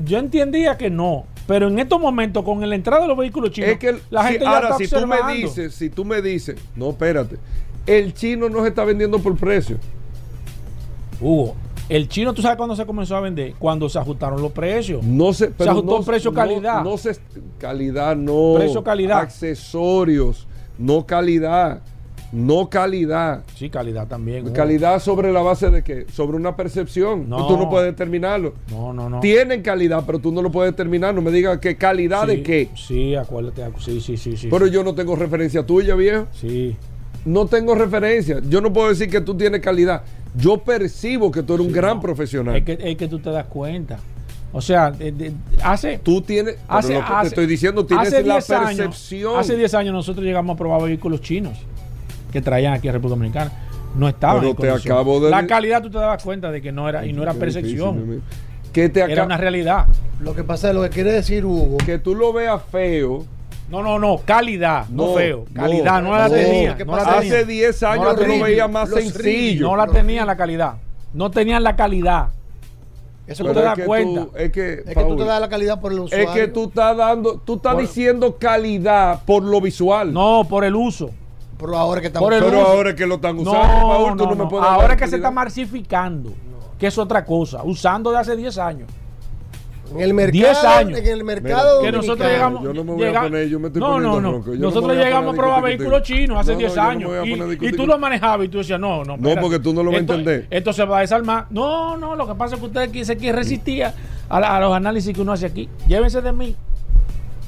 yo entendía que no, pero en estos momentos con la entrada de los vehículos chinos, es que el- la si- gente ya ahora, está si tú me dices, si tú me dices, no, espérate, el chino no se está vendiendo por precio. Hugo, el chino, ¿tú sabes cuándo se comenzó a vender? Cuando se ajustaron los precios. No se, pero ajustó no- precio-calidad. No, no se, calidad no. Precio-calidad. Accesorios, no calidad. No calidad. Sí, calidad también. Calidad sobre la base de qué? Sobre una percepción. No. Tú no puedes determinarlo. No, no, no. Tienen calidad, pero tú no lo puedes determinar. No me digas que calidad Sí, de qué. Sí, acuérdate. Sí, sí, sí, sí. Pero yo no tengo referencia tuya, viejo. Sí. No tengo referencia. Yo no puedo decir que tú tienes calidad. Yo percibo que tú eres un gran no. profesional. Es que, es que tú te das cuenta. O sea, hace. Tú tienes. Hace, lo que te estoy diciendo, tienes hace la 10 años- percepción. hace 10 años nosotros llegamos a probar vehículos chinos que traían aquí a República Dominicana. No estaban. Pero en te acabo de- La calidad tú te dabas cuenta de que no era, y no era Qué percepción. Que te Era una realidad. Lo que pasa es lo que quiere decir Hugo. que tú lo veas feo. No, no, no, calidad, no, No, feo. Calidad, no, la no. tenía. ¿Qué no la pasa? tenía. Hace 10 años la tú lo veías más sencillo. No la tenían la calidad. No tenían la calidad. Eso tú te es das que cuenta. tú- es que, es que tú te das la calidad por el es usuario. que tú estás dando, tú estás diciendo calidad por lo visual. No, por el uso. Pero ahora que estamos Pero uso. ahora que lo están No, usando, tú no, no, me no. puedes Ahora que se está marcificando, que es otra cosa, usando de hace 10 años. en el mercado, 10 años. en el mercado que nosotros llegamos. yo no me voy a poner, yo me estoy no, poniendo no, no. ronco, yo no me Nosotros llegamos a probar vehículos chinos hace No, no, 10 yo no me años. y, tú lo manejabas y tú decías, no, no. espérate. porque tú no lo vas a entender. Esto se va a desarmar. No, no, lo que pasa es que usted aquí se quiere resistir a, a- a los análisis que uno hace aquí. Llévense de mí.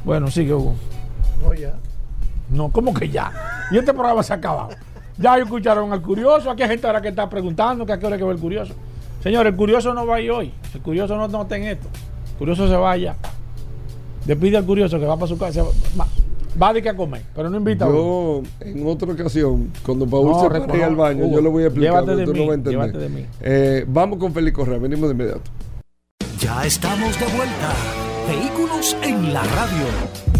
Bueno, sigue, Hugo. No, ya. No, ¿cómo que ya? Y este programa se ha acabado. Ya escucharon al curioso. Aquí hay gente ahora que está preguntando que a qué hora que ve el curioso. Señor, el curioso no va a ir hoy. El curioso no, no está en esto. El curioso se va allá. Despide al curioso que va para su casa. Va, va de que a comer, pero no invita a uno. Yo, en otra ocasión, cuando Paul No, se reconozco, pare al baño, Hugo, yo le voy a explicar, llévate pero de tú mí, no vas a entender. llévate de mí. Eh, vamos con Félix Correa, venimos de inmediato. Ya estamos de vuelta. Vehículos en la radio.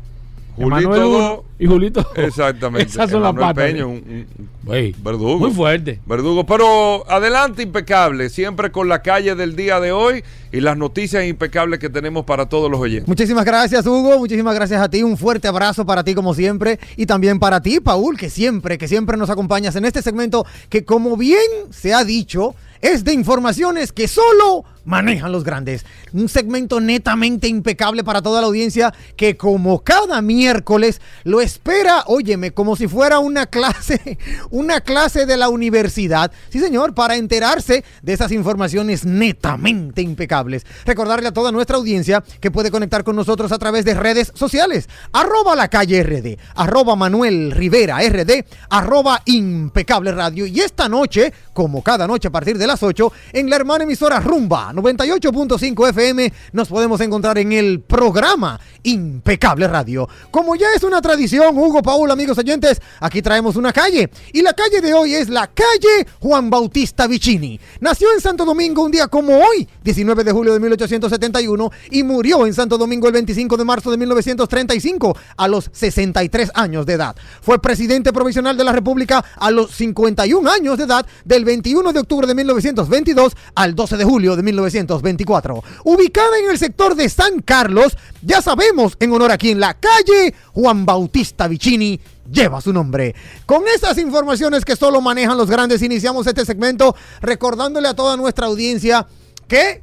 Julito y Julito. [laughs] Exactamente. Esas son las patas. Peña, un- un- un Ey, verdugo. Muy fuerte. Verdugo, pero adelante impecable, siempre con la calle del día de hoy y las noticias impecables que tenemos para todos los oyentes. Muchísimas gracias, Hugo. Muchísimas gracias a ti. Un fuerte abrazo para ti, como siempre. Y también para ti, Paul, que siempre, que siempre nos acompañas en este segmento que, como bien se ha dicho, es de informaciones que solo manejan los grandes. Un segmento netamente impecable para toda la audiencia que, como cada miércoles, lo espera, óyeme, como si fuera una clase, [laughs] una clase de la universidad. Sí, señor, para enterarse de esas informaciones netamente impecables. Recordarle a toda nuestra audiencia que puede conectar con nosotros a través de redes sociales. Arroba la calle RD, arroba Manuel Rivera RD, arroba impecable radio. Y esta noche, como cada noche a partir de las 8, en la hermana emisora Rumba 98.5 FM, nos podemos encontrar en el programa Impecable Radio. Como ya es una tradición, Hugo, Paul, amigos oyentes, aquí traemos una calle. Y la calle de hoy es la calle Juan Bautista Vicini. Nació en Santo Domingo un día como hoy, 19 de julio de 1871, y murió en Santo Domingo el 25 de marzo de 1935, a los 63 años de edad. Fue presidente provisional de la República a los 51 años de edad, del 21 de octubre de 1922 al 12 de julio de 1924. Ubicada en el sector de San Carlos, ya sabemos en honor a quien la calle Juan Bautista Vicini lleva su nombre. Con esas informaciones que solo manejan los grandes, iniciamos este segmento recordándole a toda nuestra audiencia que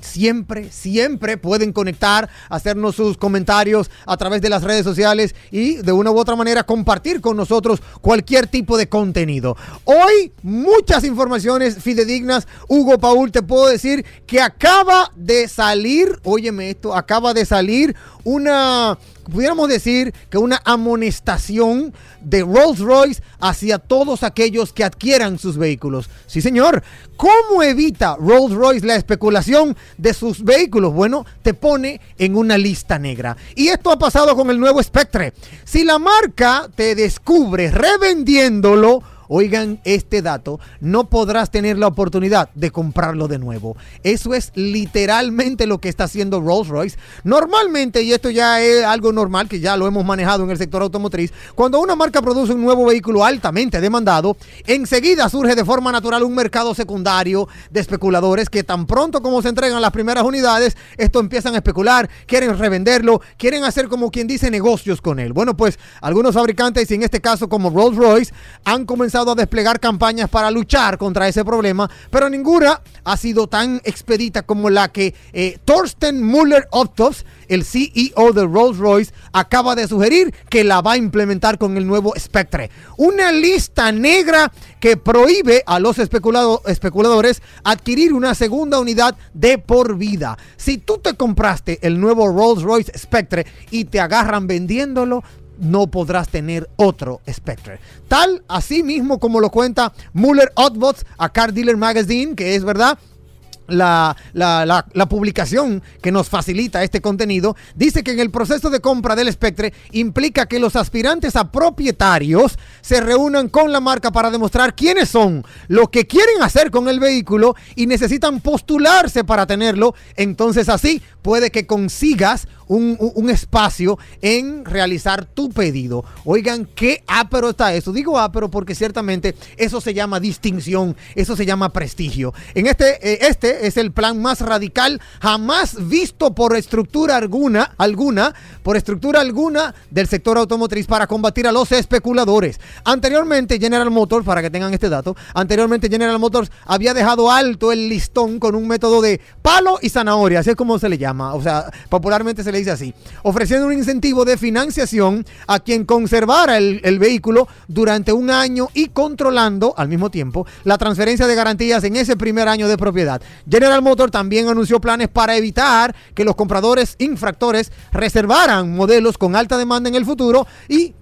siempre, siempre pueden conectar, hacernos sus comentarios a través de las redes sociales y de una u otra manera compartir con nosotros cualquier tipo de contenido. Hoy muchas informaciones fidedignas. Hugo Paul, te puedo decir que acaba de salir, óyeme esto, acaba de salir una, pudiéramos decir que una amonestación de Rolls Royce hacia todos aquellos que adquieran sus vehículos. Sí, señor. ¿Cómo evita Rolls Royce la especulación de sus vehículos? Bueno, te pone en una lista negra. Y esto ha pasado con el nuevo Spectre. Si la marca te descubre revendiéndolo, Oigan este dato, no podrás tener la oportunidad de comprarlo de nuevo. Eso es literalmente lo que está haciendo Rolls Royce. Normalmente, y esto ya es algo normal que ya lo hemos manejado en el sector automotriz, cuando una marca produce un nuevo vehículo altamente demandado, enseguida surge de forma natural un mercado secundario de especuladores que tan pronto como se entregan las primeras unidades, esto empiezan a especular, quieren revenderlo, quieren hacer como quien dice negocios con él. Bueno, pues algunos fabricantes, y en este caso como Rolls Royce, han comenzado a desplegar campañas para luchar contra ese problema, pero ninguna ha sido tan expedita como la que eh, Thorsten Müller Optos, el CEO de Rolls Royce, acaba de sugerir que la va a implementar con el nuevo Spectre. Una lista negra que prohíbe a los especulado- especuladores adquirir una segunda unidad de por vida. Si tú te compraste el nuevo Rolls Royce Spectre y te agarran vendiéndolo, no podrás tener otro Spectre. Tal así mismo como lo cuenta Muller Oddbots a Car Dealer Magazine, que es verdad. La, la- la- publicación que nos facilita este contenido dice que en el proceso de compra del Spectre implica que los aspirantes a propietarios se reúnan con la marca para demostrar quiénes son, lo que quieren hacer con el vehículo y necesitan postularse para tenerlo. Entonces así puede que consigas un, un- un espacio en realizar tu pedido. Oigan, qué ápero está eso. Digo ápero porque ciertamente eso se llama distinción, eso se llama prestigio. En este, eh, este es el plan más radical jamás visto por estructura alguna, alguna, por estructura alguna del sector automotriz para combatir a los especuladores. Anteriormente General Motors, para que tengan este dato, anteriormente General Motors había dejado alto el listón con un método de palo y zanahoria, así es como se le llama, o sea, popularmente se le dice así, ofreciendo un incentivo de financiación a quien conservara el, el vehículo durante un año y controlando al mismo tiempo la transferencia de garantías en ese primer año de propiedad. General Motors también anunció planes para evitar que los compradores infractores reservaran modelos con alta demanda en el futuro y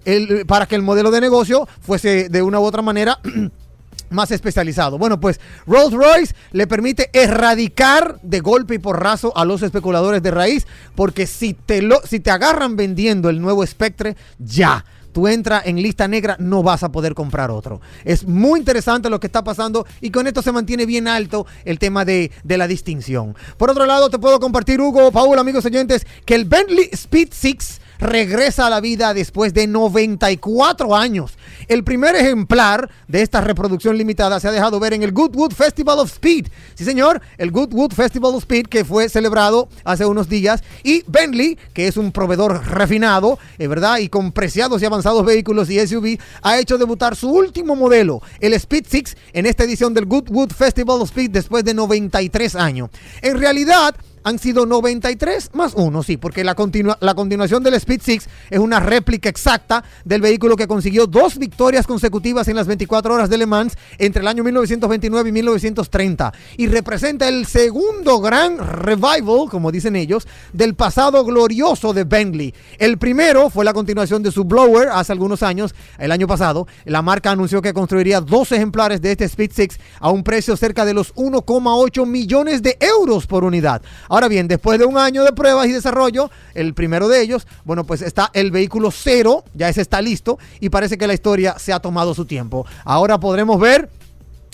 para que el modelo de negocio fuese de una u otra manera [clears throat] más especializado. Bueno, pues Rolls Royce le permite erradicar de golpe y porrazo a los especuladores de raíz, porque si te, lo, si te agarran vendiendo el nuevo Spectre, ya. Tú entras en lista negra, no vas a poder comprar otro. Es muy interesante lo que está pasando y con esto se mantiene bien alto el tema de, de la distinción. Por otro lado, te puedo compartir, Hugo, Paul, amigos oyentes, que el Bentley Speed 6 regresa a la vida después de 94 años. El primer ejemplar de esta reproducción limitada se ha dejado ver en el Goodwood Festival of Speed. Sí, señor, el Goodwood Festival of Speed que fue celebrado hace unos días. Y Bentley, que es un proveedor refinado, eh, ¿verdad? Y con preciados y avanzados vehículos y SUV, ha hecho debutar su último modelo, el Speed 6, en esta edición del Goodwood Festival of Speed después de 93 años. En realidad, han sido 93 más 1, sí, porque la, continua- la continuación del Speed 6 es una réplica exacta del vehículo que consiguió dos victorias consecutivas en las 24 horas de Le Mans entre el año 1929 y 1930 y representa el segundo gran revival, como dicen ellos, del pasado glorioso de Bentley. El primero fue la continuación de su Blower hace algunos años, el año pasado. La marca anunció que construiría dos ejemplares de este Speed 6 a un precio cerca de los 1,8 millones de euros por unidad. Ahora bien, después de un año de pruebas y desarrollo, el primero de ellos, bueno, pues está el vehículo cero, ya ese está listo y parece que la historia se ha tomado su tiempo. Ahora podremos ver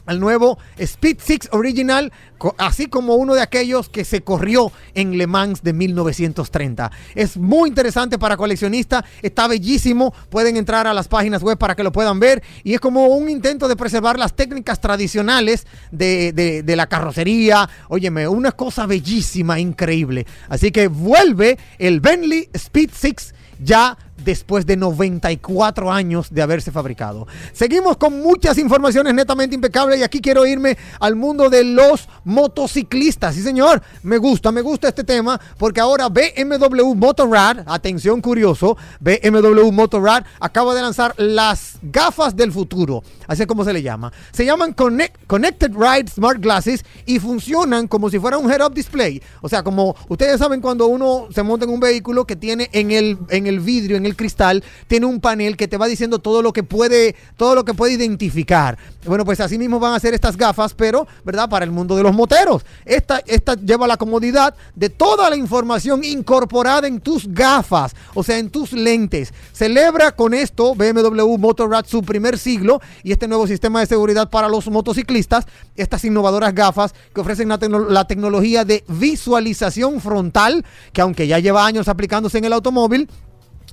el nuevo Speed 6 Original, así como uno de aquellos que se corrió en Le Mans de 1930. Es muy interesante para coleccionistas, está bellísimo, pueden entrar a las páginas web para que lo puedan ver y es como un intento de preservar las técnicas tradicionales de, de- la carrocería. Óyeme, una cosa bellísima, increíble. Así que vuelve el Bentley Speed 6 ya después de 94 años de haberse fabricado. Seguimos con muchas informaciones netamente impecables y aquí quiero irme al mundo de los motociclistas. Sí, señor, me gusta, me gusta este tema porque ahora BMW Motorrad, atención curioso, BMW Motorrad acaba de lanzar las gafas del futuro, así es como se le llama. Se llaman Connect- Connected Ride Smart Glasses y funcionan como si fuera un head-up display. O sea, como ustedes saben cuando uno se monta en un vehículo que tiene en el, en el vidrio, en el cristal, tiene un panel que te va diciendo todo lo que puede, todo lo que puede identificar. Bueno, pues así mismo van a ser estas gafas, pero, ¿verdad? Para el mundo de los moteros. Esta, esta lleva la comodidad de toda la información incorporada en tus gafas, o sea, en tus lentes. Celebra con esto BMW Motorrad su primer siglo y este nuevo sistema de seguridad para los motociclistas, estas innovadoras gafas que ofrecen la, tecno- la tecnología de visualización frontal, que aunque ya lleva años aplicándose en el automóvil,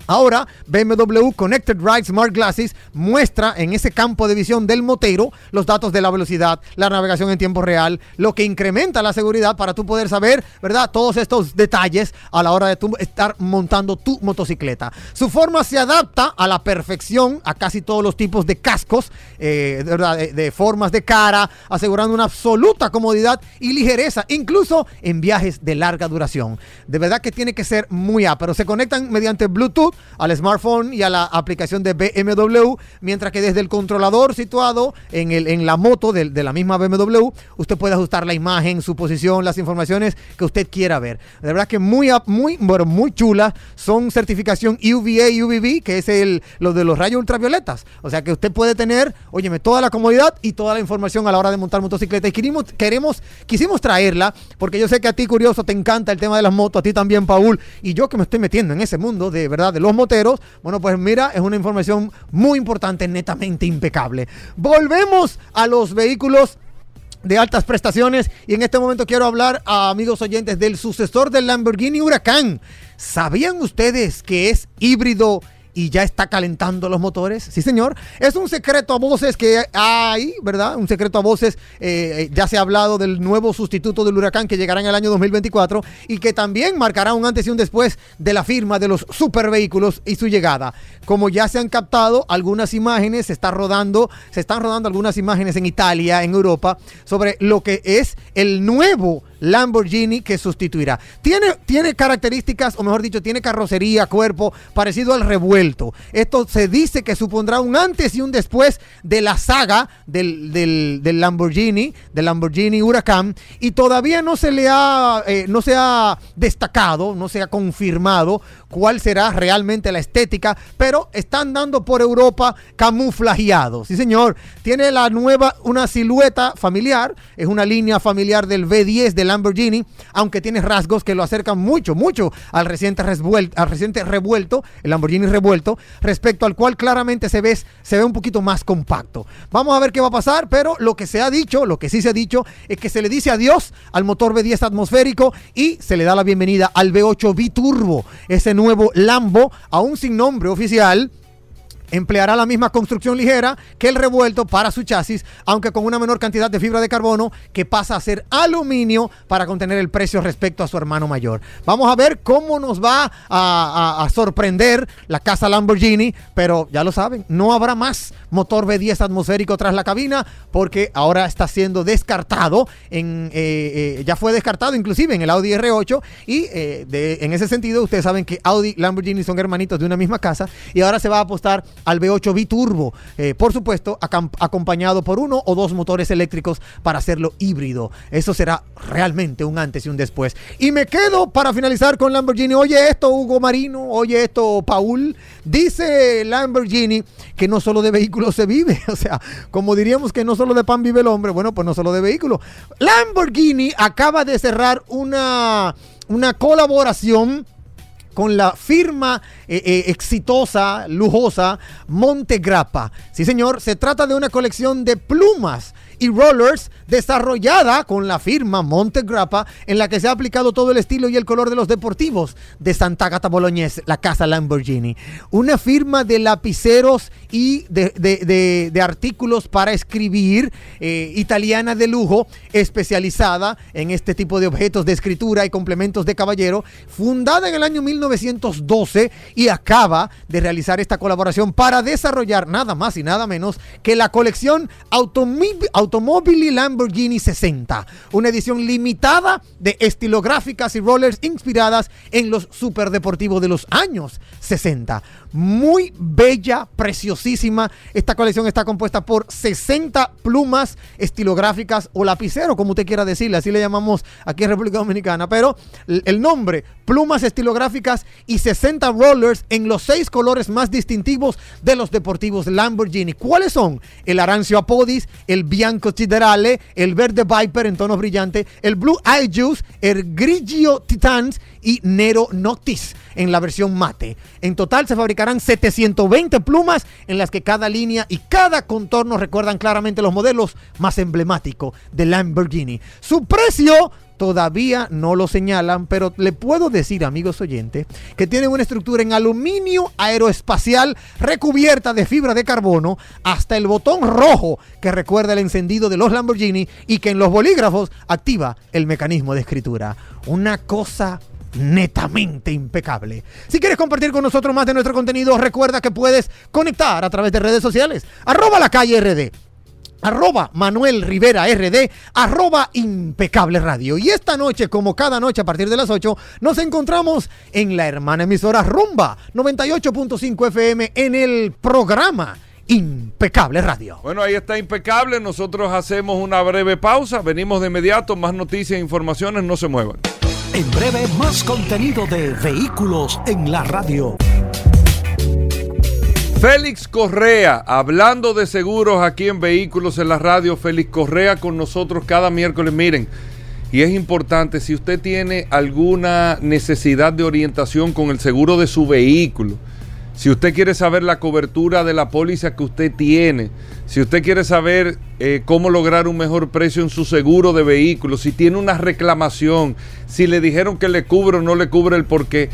Ahora, BMW Connected Ride Smart Glasses muestra en ese campo de visión del motero los datos de la velocidad, la navegación en tiempo real, lo que incrementa la seguridad para tú poder saber, ¿verdad? Todos estos detalles a la hora de tú estar montando tu motocicleta. Su forma se adapta a la perfección a casi todos los tipos de cascos, eh, ¿verdad? de- de formas de cara, asegurando una absoluta comodidad y ligereza, incluso en viajes de larga duración. De verdad que tiene que ser muy A, pero se conectan mediante Bluetooth al smartphone y a la aplicación de BMW, mientras que desde el controlador situado en, el, en la moto del- de, la misma BMW, usted puede ajustar la imagen, su posición, las informaciones que usted quiera ver. De verdad que muy, muy, bueno, muy chula. Son certificación UVA y UVB, que es el, lo de los rayos ultravioletas. O sea que usted puede tener, óyeme, toda la comodidad y toda la información a la hora de montar motocicleta. Y queremos, queremos, quisimos traerla, porque yo sé que a ti, curioso, te encanta el tema de las motos, a ti también, Paul, y yo que me estoy metiendo en ese mundo de verdad los moteros, bueno, pues mira, es una información muy importante, netamente impecable. Volvemos a los vehículos de altas prestaciones y en este momento quiero hablar a amigos oyentes del sucesor del Lamborghini Huracán. ¿Sabían ustedes que es híbrido y ya está calentando los motores? Sí, señor. Es un secreto a voces que hay, ¿verdad? Un secreto a voces. eh, ya se ha hablado del nuevo sustituto del Huracán que llegará en el año 2024 y que también marcará un antes y un después de la firma de los supervehículos y su llegada. Como ya se han captado algunas imágenes, se está rodando, se están rodando algunas imágenes en Italia, en Europa, sobre lo que es el nuevo Lamborghini que sustituirá. Tiene, tiene características, o mejor dicho, tiene carrocería, cuerpo parecido al revuelto. Esto se dice que supondrá un antes y un después de la saga del, del- Lamborghini, del Lamborghini Huracán, y todavía no se le ha, eh, no se ha destacado, no se ha confirmado cuál será realmente la estética, pero están dando por Europa camuflajeado. Sí, señor. Tiene la nueva, una silueta familiar, es una línea familiar del V10 del Lamborghini, aunque tiene rasgos que lo acercan mucho, mucho al reciente, revuel- al reciente revuelto, el Lamborghini revuelto, respecto al cual claramente se ve, se ve un poquito más compacto. Vamos a ver qué va a pasar, pero lo que se ha dicho, lo que sí se ha dicho, es que se le dice adiós al motor V10 atmosférico y se le da la bienvenida al V8 Biturbo, ese nuevo Lambo, aún sin nombre oficial empleará la misma construcción ligera que el revuelto para su chasis, aunque con una menor cantidad de fibra de carbono que pasa a ser aluminio para contener el precio respecto a su hermano mayor. Vamos a ver cómo nos va a, sorprender la casa Lamborghini, pero ya lo saben, no habrá más motor V10 atmosférico tras la cabina porque ahora está siendo descartado, eh, eh, ya fue descartado inclusive en el Audi R8 y eh, en ese sentido ustedes saben que Audi y Lamborghini son hermanitos de una misma casa y ahora se va a apostar al V8 Biturbo, eh, por supuesto acompañado por uno o dos motores eléctricos para hacerlo híbrido. Eso será realmente un antes y un después. Y me quedo para finalizar con Lamborghini. Oye esto, Hugo Marino, oye esto, Paul. Dice Lamborghini que no solo de vehículos se vive, [laughs] o sea, como diríamos que no solo de pan vive el hombre, bueno, pues no solo de vehículos. Lamborghini acaba de cerrar una, una colaboración con la firma eh, eh, exitosa, lujosa, Montegrappa. Sí, señor, se trata de una colección de plumas y rollers desarrollada con la firma Montegrappa en la que se ha aplicado todo el estilo y el color de los deportivos de Santa Agata Bolognese, la casa Lamborghini. Una firma de lapiceros y de, de- de- artículos para escribir eh, italiana de lujo, especializada en este tipo de objetos de escritura y complementos de caballero, fundada en el año 1912 y acaba de realizar esta colaboración para desarrollar nada más y nada menos que la colección Automobili Lamborghini 60, una edición limitada de estilográficas y rollers inspiradas en los superdeportivos de los años 60. Muy bella, preciosísima. Esta colección está compuesta por 60 plumas estilográficas o lapiceros, como usted quiera decirle, así le llamamos aquí en República Dominicana, pero el nombre, plumas estilográficas y 60 rollers en los seis colores más distintivos de los deportivos Lamborghini. ¿Cuáles son? El Arancio Apodis, el Bianco Siderale, el Verde Viper en tono brillante, el Blue Eye Juice, el Grigio Titans y Nero Noctis en la versión mate. En total se fabricarán 720 plumas en las que cada línea y cada contorno recuerdan claramente los modelos más emblemáticos de Lamborghini. Su precio todavía no lo señalan, pero le puedo decir, amigos oyentes, que tienen una estructura en aluminio aeroespacial recubierta de fibra de carbono hasta el botón rojo que recuerda el encendido de los Lamborghini y que en los bolígrafos activa el mecanismo de escritura. Una cosa netamente impecable. Si quieres compartir con nosotros más de nuestro contenido, recuerda que puedes conectar a través de redes sociales. Arroba la calle RD. Arroba Manuel Rivera RD, arroba Impecable Radio. Y esta noche, como cada noche a partir de las 8, nos encontramos en la hermana emisora Rumba 98.5 FM en el programa Impecable Radio. Bueno, ahí está impecable. Nosotros hacemos una breve pausa. Venimos de inmediato. Más noticias e informaciones. No se muevan. En breve, más contenido de vehículos en la radio. Félix Correa, hablando de seguros aquí en Vehículos en la Radio, Félix Correa con nosotros cada miércoles. Miren, y es importante, si usted tiene alguna necesidad de orientación con el seguro de su vehículo, si usted quiere saber la cobertura de la póliza que usted tiene, si usted quiere saber eh, cómo lograr un mejor precio en su seguro de vehículo, si tiene una reclamación, si le dijeron que le cubre o no le cubre el porqué,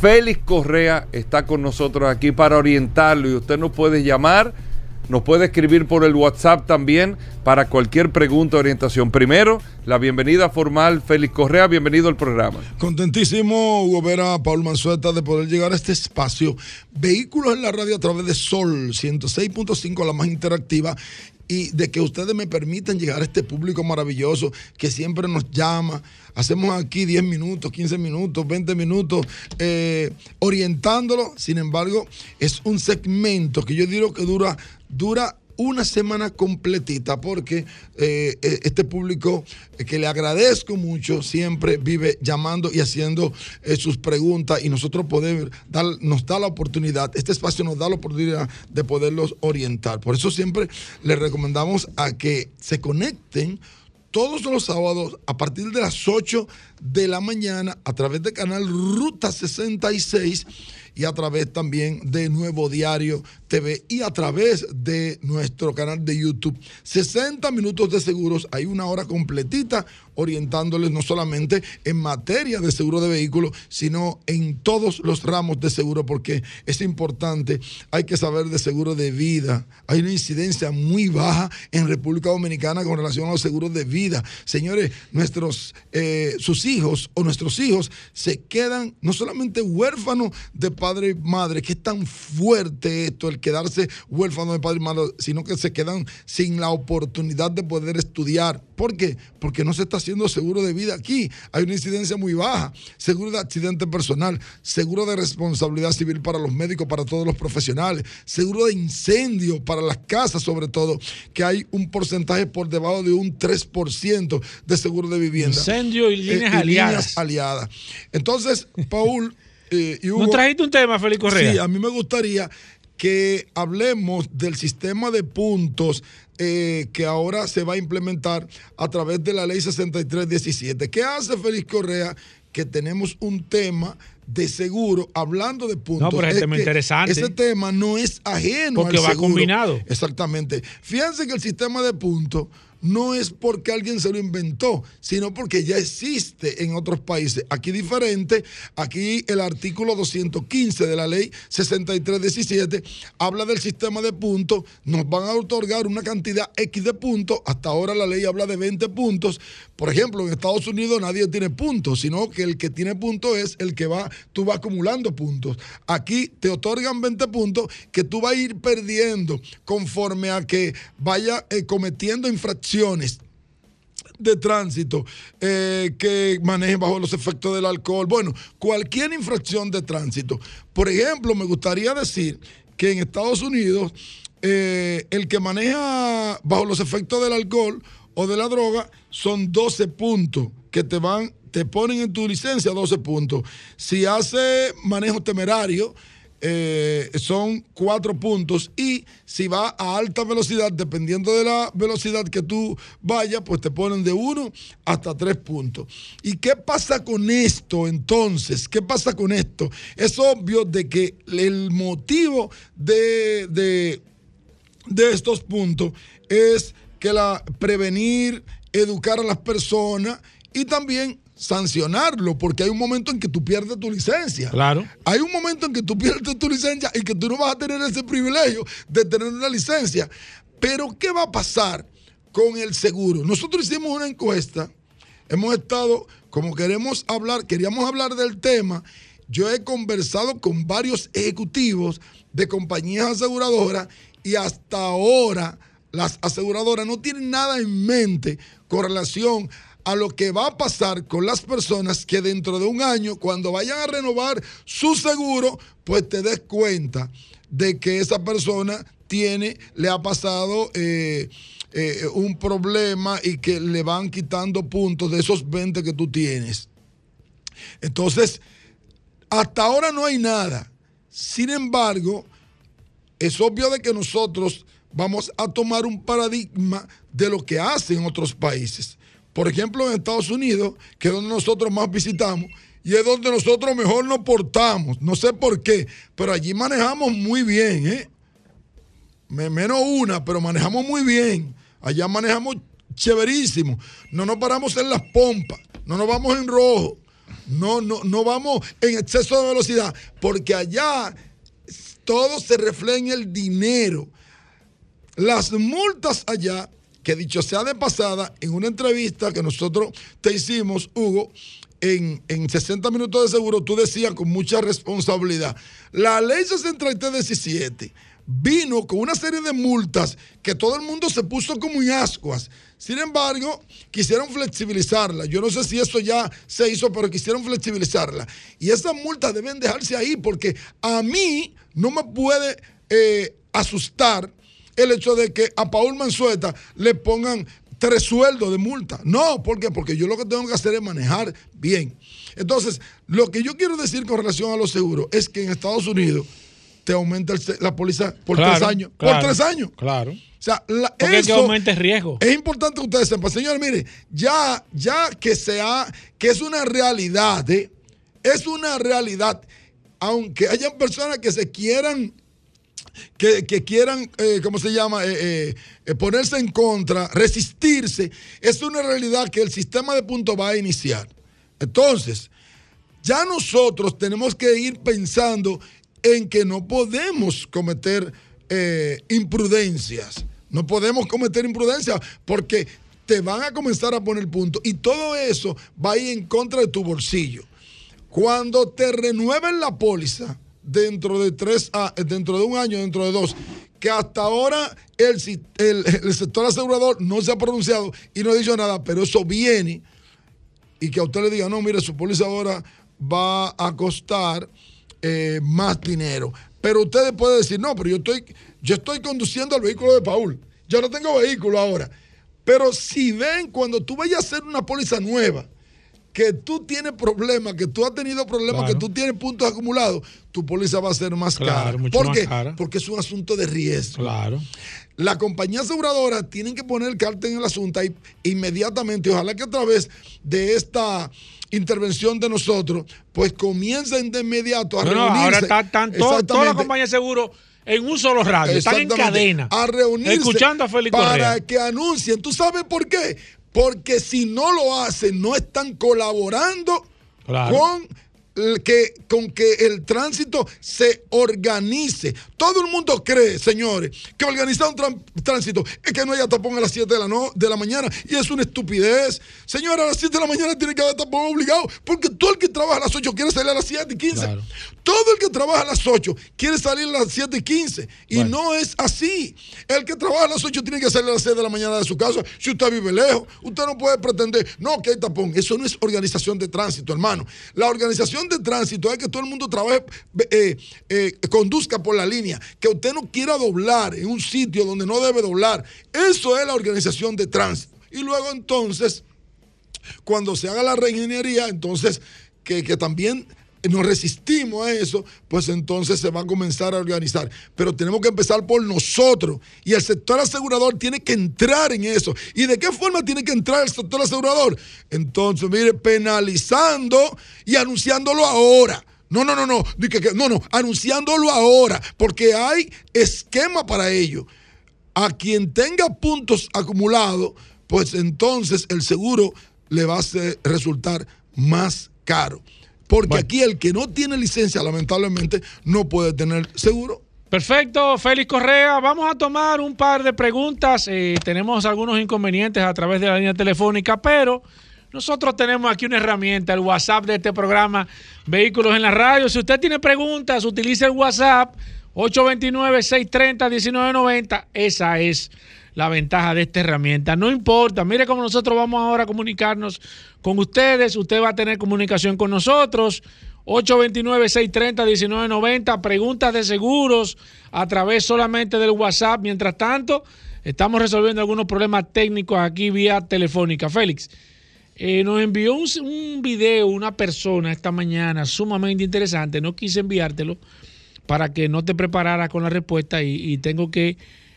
Félix Correa está con nosotros aquí para orientarlo y usted nos puede llamar, nos puede escribir por el WhatsApp también para cualquier pregunta o orientación. Primero, la bienvenida formal, Félix Correa, bienvenido al programa. Contentísimo, Hugo Vera, Paul Manzueta, de poder llegar a este espacio. Vehículos en la radio a través de Sol 106.5, la más interactiva. Y de que ustedes me permitan llegar a este público maravilloso que siempre nos llama. Hacemos aquí 10 minutos, 15 minutos, 20 minutos, eh, orientándolo. Sin embargo, es un segmento que yo digo que dura, dura una semana completita porque eh, eh, este público eh, que le agradezco mucho siempre vive llamando y haciendo sus preguntas y nosotros podemos dar, nos da la oportunidad, este espacio nos da la oportunidad de poderlos orientar. Por eso siempre les recomendamos a que se conecten todos los sábados a partir de las 8 de la mañana a través del canal Ruta 66 y a través también de Nuevo Diario TV y a través de nuestro canal de YouTube. 60 minutos de seguros, hay una hora completita orientándoles no solamente en materia de seguro de vehículos, sino en todos los ramos de seguro, porque es importante, hay que saber de seguro de vida. Hay una incidencia muy baja en República Dominicana con relación a los seguros de vida. Señores, nuestros, eh, sus hijos o nuestros hijos se quedan no solamente huérfanos de padre y madre, que es tan fuerte esto, el quedarse huérfano de padre y madre, sino que se quedan sin la oportunidad de poder estudiar. ¿Por qué? Porque no se está haciendo seguro de vida aquí. Hay una incidencia muy baja. Seguro de accidente personal, seguro de responsabilidad civil para los médicos, para todos los profesionales, seguro de incendio para las casas sobre todo, que hay un porcentaje por debajo de un 3% de seguro de vivienda. Incendio y líneas aliadas. aliadas. Entonces, Paul eh, y Hugo, ¿No trajiste un tema, Félix Correa? Sí, a mí me gustaría que hablemos del sistema de puntos eh, que ahora se va a implementar a través de la ley 6317. ¿Qué hace Félix Correa? Que tenemos un tema de seguro hablando de puntos. No, pero es tema interesante. Ese tema no es ajeno Porque al va seguro. combinado. Exactamente. Fíjense que el sistema de puntos no es porque alguien se lo inventó, sino porque ya existe en otros países. Aquí diferente, aquí el artículo 215 de la ley 6317 habla del sistema de puntos, nos van a otorgar una cantidad X de puntos, hasta ahora la ley habla de 20 puntos. Por ejemplo, en Estados Unidos nadie tiene puntos, sino que el que tiene puntos es el que va, tú vas acumulando puntos. Aquí te otorgan 20 puntos que tú vas a ir perdiendo conforme a que vaya eh, cometiendo infracciones de tránsito, eh, que manejen bajo los efectos del alcohol, bueno, cualquier infracción de tránsito. Por ejemplo, me gustaría decir que en Estados Unidos eh, el que maneja bajo los efectos del alcohol o de la droga son 12 puntos que te van, te ponen en tu licencia 12 puntos. Si hace manejo temerario, eh, son cuatro puntos y si va a alta velocidad, dependiendo de la velocidad que tú vayas, pues te ponen de uno hasta tres puntos. ¿Y qué pasa con esto entonces? ¿Qué pasa con esto? Es obvio de que el motivo de, de, de estos puntos es que la prevenir, educar a las personas y también sancionarlo, porque hay un momento en que tú pierdes tu licencia. Claro. Hay un momento en que tú pierdes tu licencia y que tú no vas a tener ese privilegio de tener una licencia. Pero, ¿qué va a pasar con el seguro? Nosotros hicimos una encuesta, hemos estado, como queremos hablar, queríamos hablar del tema, yo he conversado con varios ejecutivos de compañías aseguradoras y hasta ahora las aseguradoras no tienen nada en mente con relación a lo que va a pasar con las personas que dentro de un año, cuando vayan a renovar su seguro, pues te des cuenta de que esa persona tiene, le ha pasado eh, eh, un problema y que le van quitando puntos de esos 20 que tú tienes. Entonces, hasta ahora no hay nada. Sin embargo, es obvio de que nosotros vamos a tomar un paradigma de lo que hacen otros países. Por ejemplo, en Estados Unidos, que es donde nosotros más visitamos, y es donde nosotros mejor nos portamos. No sé por qué, pero allí manejamos muy bien, ¿eh? Me- Menos una, pero manejamos muy bien. Allá manejamos chéverísimo. No nos paramos en las pompas, no nos vamos en rojo, no, no, no vamos en exceso de velocidad, porque allá todo se refleja en el dinero. Las multas allá, que dicho sea de pasada, en una entrevista que nosotros te hicimos, Hugo, en, en 60 minutos de seguro, tú decías con mucha responsabilidad, la ley 6317 vino con una serie de multas que todo el mundo se puso como en ascuas. Sin embargo, quisieron flexibilizarla. Yo no sé si eso ya se hizo, pero quisieron flexibilizarla. Y esas multas deben dejarse ahí porque a mí no me puede eh, asustar el hecho de que a Paul Manzueta le pongan tres sueldos de multa. No, ¿por qué? Porque yo lo que tengo que hacer es manejar bien. Entonces, lo que yo quiero decir con relación a los seguros es que en Estados Unidos te aumenta el la póliza por Claro, tres años. claro, por tres años. Claro. O sea, la- Porque es que aumenta el riesgo. es importante que ustedes sepan, señores, mire, ya, ya que sea, que es una realidad, ¿eh? es una realidad, aunque hayan personas que se quieran, que, quieran, eh, ¿cómo se llama? Eh, eh, ponerse en contra, resistirse, es una realidad que el sistema de puntos va a iniciar. Entonces, ya nosotros tenemos que ir pensando en que no podemos cometer imprudencias. No podemos cometer imprudencias porque te van a comenzar a poner puntos y todo eso va a ir en contra de tu bolsillo. Cuando te renueven la póliza dentro de tres a- dentro de un año, dentro de dos, que hasta ahora el, el- el sector asegurador no se ha pronunciado y no ha dicho nada, pero eso viene y que a usted le diga, no, mire, su póliza ahora va a costar eh, más dinero. Pero usted puede decir, no, pero yo estoy, yo estoy conduciendo el vehículo de Paul. Yo no tengo vehículo ahora. Pero si ven, cuando tú vayas a hacer una póliza nueva, que tú tienes problemas, que tú has tenido problemas, Claro. que tú tienes puntos acumulados, tu póliza va a ser más Claro, cara. mucho ¿Por más qué? cara. Porque es un asunto de riesgo. Claro. La compañía aseguradora tienen que poner carta en el asunto y inmediatamente, ojalá que a través de esta intervención de nosotros, pues comiencen de inmediato a No, no, reunirse. ahora están están to- todas las compañías de seguro en un solo radio. Están en cadena. A reunirse. Escuchando a Félix Para Correa. que anuncien. ¿Tú sabes por qué? Porque si no lo hacen, no están colaborando Claro. con, que, con que el tránsito se organice. Todo el mundo cree, señores, que organizar un tránsito es que no haya tapón a las 7 de la, no- de la mañana y es una estupidez. Señora, a las 7 de la mañana tiene que haber tapón obligado porque todo el que trabaja a las 8 quiere salir a las 7 y 15. Claro. Todo el que trabaja a las 8 quiere salir a las 7 y 15. Y Bueno. no es así. El que trabaja a las 8 tiene que salir a las 6 de la mañana de su casa. Si usted vive lejos, usted no puede pretender, no, que hay tapón. Eso no es organización de tránsito, hermano. La organización de tránsito es que todo el mundo trabaje, eh, eh, conduzca por la línea, que usted no quiera doblar en un sitio donde no debe doblar. Eso es la organización de tránsito. Y luego entonces cuando se haga la reingeniería, entonces que, que también nos resistimos a eso, pues entonces se va a comenzar a organizar. Pero tenemos que empezar por nosotros. Y el sector asegurador tiene que entrar en eso. ¿Y de qué forma tiene que entrar el sector asegurador? Entonces, mire, penalizando y anunciándolo ahora. No, no, no, no, no, no, anunciándolo ahora, porque hay esquema para ello a quien tenga puntos acumulados, pues entonces el seguro le va a resultar más caro. Porque Bueno. aquí el que no tiene licencia, lamentablemente, no puede tener seguro. Perfecto, Félix Correa. Vamos a tomar un par de preguntas. Eh, tenemos algunos inconvenientes a través de la línea telefónica, pero nosotros tenemos aquí una herramienta, el WhatsApp de este programa, Vehículos en la Radio. Si usted tiene preguntas, utilice el WhatsApp 829-630-1990. Esa es la ventaja de esta herramienta. No importa, mire cómo nosotros vamos ahora a comunicarnos con ustedes. Usted va a tener comunicación con nosotros. 829-630-1990. Preguntas de seguros a través solamente del WhatsApp. Mientras tanto, estamos resolviendo algunos problemas técnicos aquí vía telefónica. Félix, eh, nos envió un, un video una persona esta mañana sumamente interesante. No quise enviártelo para que no te prepararas con la respuesta y, y tengo que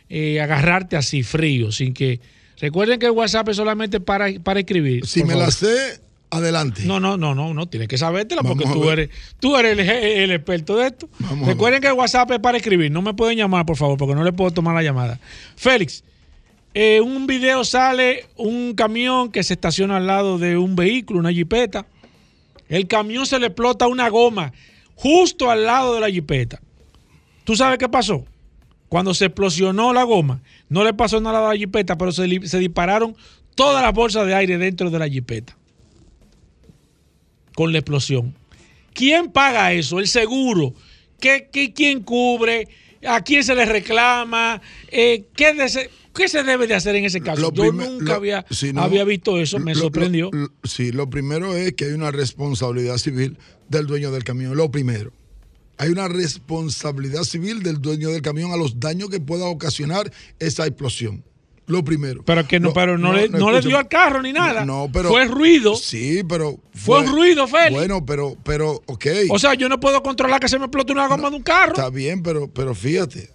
eh, agarrarte así frío, sin que... Recuerden que el WhatsApp es solamente para, para escribir. Si me favor. la sé, adelante. No, no, no, no, no, tienes que sabértela porque Vamos tú eres, tú eres el, el experto de esto. Vamos Recuerden que el WhatsApp es para escribir, no me pueden llamar, por favor, porque no le puedo tomar la llamada. Félix, eh, un video sale un camión que se estaciona al lado de un vehículo, una jipeta. El camión se le explota una goma justo al lado de la jipeta. ¿Tú sabes qué pasó? Cuando se explosionó la goma, no le pasó nada a la jipeta, pero se, dispararon todas las bolsas de aire dentro de la jipeta con la explosión. ¿Quién paga eso? El seguro. ¿Qué, qué- quién cubre? ¿A quién se le reclama? Eh, ¿qué, qué se debe de hacer en ese caso? Yo nunca lo- había, no. había visto eso, me Lo- sorprendió. lo- sí, lo primero es que hay una responsabilidad civil del dueño del camión. Lo primero. Hay una responsabilidad civil del dueño del camión a los daños que pueda ocasionar esa explosión. Lo primero. Pero que no, pero no, le, no le dio al carro ni nada. No, pero. Fue ruido. Sí, pero. Fue un ruido, Félix. Bueno, pero, pero, ok. O sea, yo no puedo controlar que se me explote una goma de un carro. Está bien, pero, pero fíjate.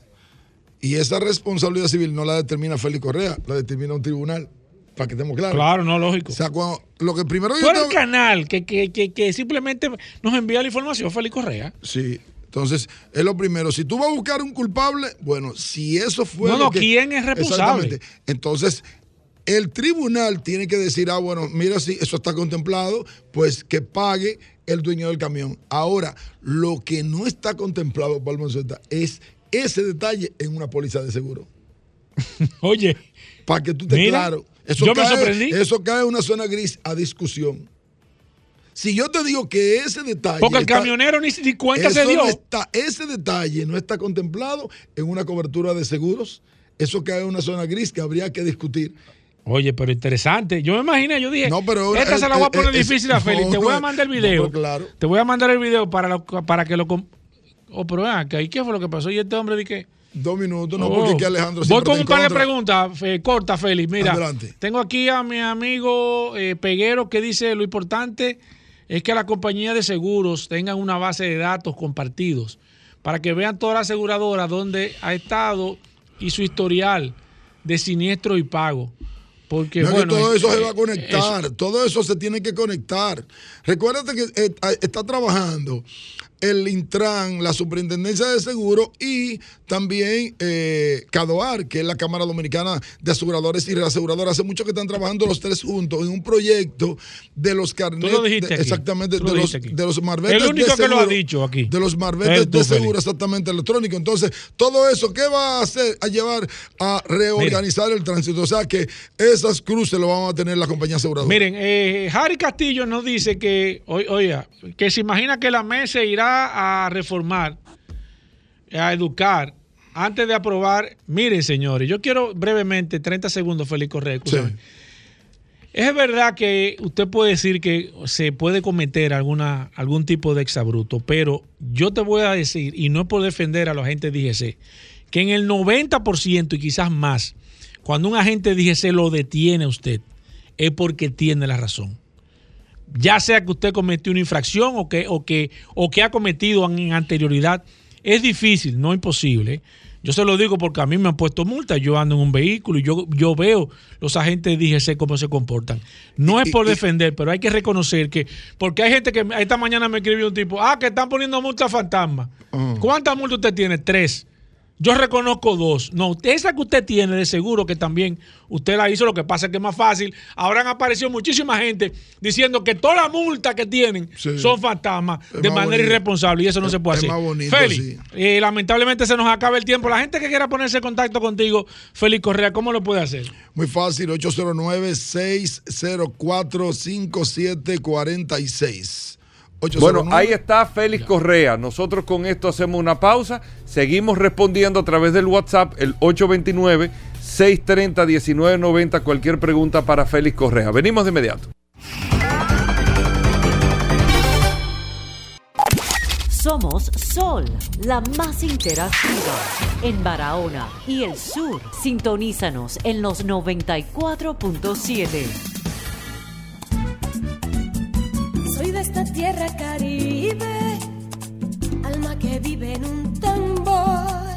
Y esa responsabilidad civil no la determina Félix Correa, la determina un tribunal. Para que estemos claros. Claro, no, lógico. O sea, cuando, lo que primero yo el tengo- canal que, que, que, que simplemente nos envía la información, Félix Correa. Sí. Entonces, es lo primero. Si tú vas a buscar un culpable, bueno, si eso fue. No, lo no, que- ¿quién es responsable? Exactamente. Entonces, el tribunal tiene que decir, ah, bueno, mira, si eso está contemplado, pues que pague el dueño del camión. Ahora, lo que no está contemplado, Palma es ese detalle en una póliza de seguro. [laughs] Oye. Para que tú estés Mira, claro. Eso yo me cae, sorprendí. Eso cae en una zona gris a discusión. Si yo te digo que ese detalle. Porque el está- camionero ni, ni cuenta se dio. no está- ese detalle no está contemplado en una cobertura de seguros. Eso cae en una zona gris que habría que discutir. Oye, pero interesante. Yo me imaginé, yo dije, No, pero esta eh, se la voy a eh, poner eh, difícil a no, Félix. Te voy a mandar el video. claro. Te voy a mandar el video para, lo- para que lo... Oh, pero acá, ¿y qué fue lo que pasó? Y este hombre dije... Dos minutos, no, Oh. porque aquí Alejandro Voy con un par de preguntas, eh, corta, Félix. Mira, Adelante. tengo aquí a mi amigo eh, Peguero que dice lo importante es que las compañías de seguros tengan una base de datos compartidos para que vean todas las aseguradoras dónde ha estado y su historial de siniestro y pago. Porque No, que bueno, todo eh, eso se va a eh, conectar, todo eso se tiene que conectar. Recuérdate que eh, está trabajando el Intran, la Superintendencia de Seguros y también eh, CADOAR, que es la Cámara Dominicana de Aseguradores y Reaseguradoras. Hace mucho que están trabajando los tres juntos en un proyecto de los carnets. Tú lo dijiste de- aquí. exactamente, de los, de los marbetes El único de que lo ha seguro, dicho aquí. De los marbetes tú, de seguro exactamente electrónico. Entonces, todo eso, ¿qué va a hacer? A llevar a reorganizar el tránsito. O sea que esas cruces lo vamos a tener la compañía aseguradora. Miren, eh, Harry Castillo nos dice que, oiga, que se imagina que la mesa irá a reformar, a educar, antes de aprobar. Miren, señores, yo quiero brevemente, 30 segundos, Félix Correa, escúchame. Es verdad que usted puede decir que se puede cometer alguna, algún tipo de exabruto, pero yo te voy a decir, y no es por defender a los agentes de IGC, que en el 90% y quizás más, cuando un agente de IGC lo detiene a usted, es porque tiene la razón. Ya sea que usted cometió una infracción o que, o que, o que ha cometido en anterioridad, es difícil, no imposible. Yo se lo digo porque a mí me han puesto multa. Yo ando en un vehículo y yo, yo veo los agentes de IGC cómo se comportan. No es por defender, pero hay que reconocer que. Porque hay gente que esta mañana me escribió un tipo: Ah, que están poniendo multa fantasma. ¿Cuántas multas usted tiene? Tres. Yo reconozco dos. No, esa que usted tiene, de seguro que también usted la hizo, lo que pasa es que es más fácil. Ahora han aparecido muchísima gente diciendo que todas las multas que tienen Sí. son fantasmas Es de manera bonito. irresponsable y eso no Es- se puede es hacer. más bonito, Félix, sí. eh, lamentablemente se nos acaba el tiempo. La gente que quiera ponerse en contacto contigo, Félix Correa, ¿cómo lo puede hacer? Muy fácil, 809-604-5746. Bueno, ahí está Félix Correa. Nosotros con esto hacemos una pausa. Seguimos respondiendo a través del WhatsApp, el 829-630-1990. Cualquier pregunta para Félix Correa. Venimos de inmediato. Somos Sol, la más interactiva en Barahona y el sur. Sintonízanos en los 94.7. tierra caribe, alma que vive en un tambor,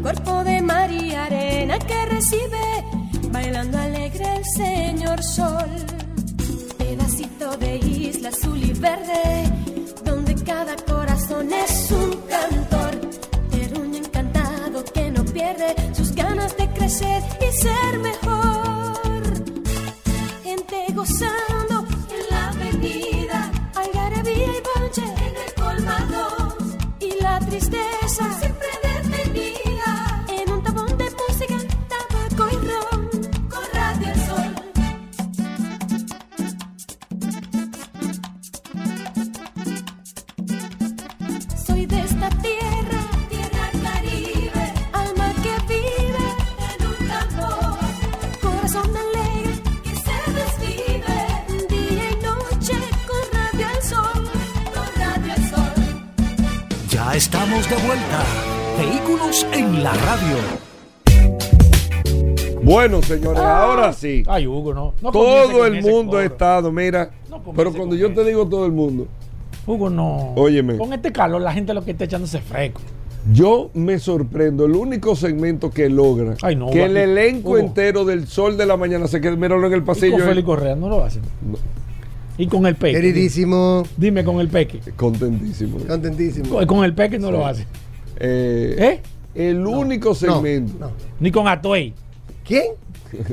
cuerpo de mar y arena que recibe, bailando alegre el señor sol, pedacito de isla azul y verde, donde cada corazón es un cantor, terruño encantado que no pierde sus ganas de crecer y ser mejor Bueno, señores, ahora sí. Ay, Hugo, no. todo con el mundo ha estado, mira. No pero cuando con yo te digo todo el mundo, Hugo, no. Óyeme. Con este calor, la gente lo que está echándose fresco. yo me sorprendo. El único segmento que logra Ay, no, que el elenco Hugo. entero del sol de la mañana se quede, míralo en el Y pasillo. con eh. Félix Correa no lo hacen. No, Y con el peque. Queridísimo, Dime con el peque. contentísimo. contentísimo. Con, con el peque no lo hacen. Eh, ¿Eh? El único segmento. No. Ni con Atuey. ¿Quién?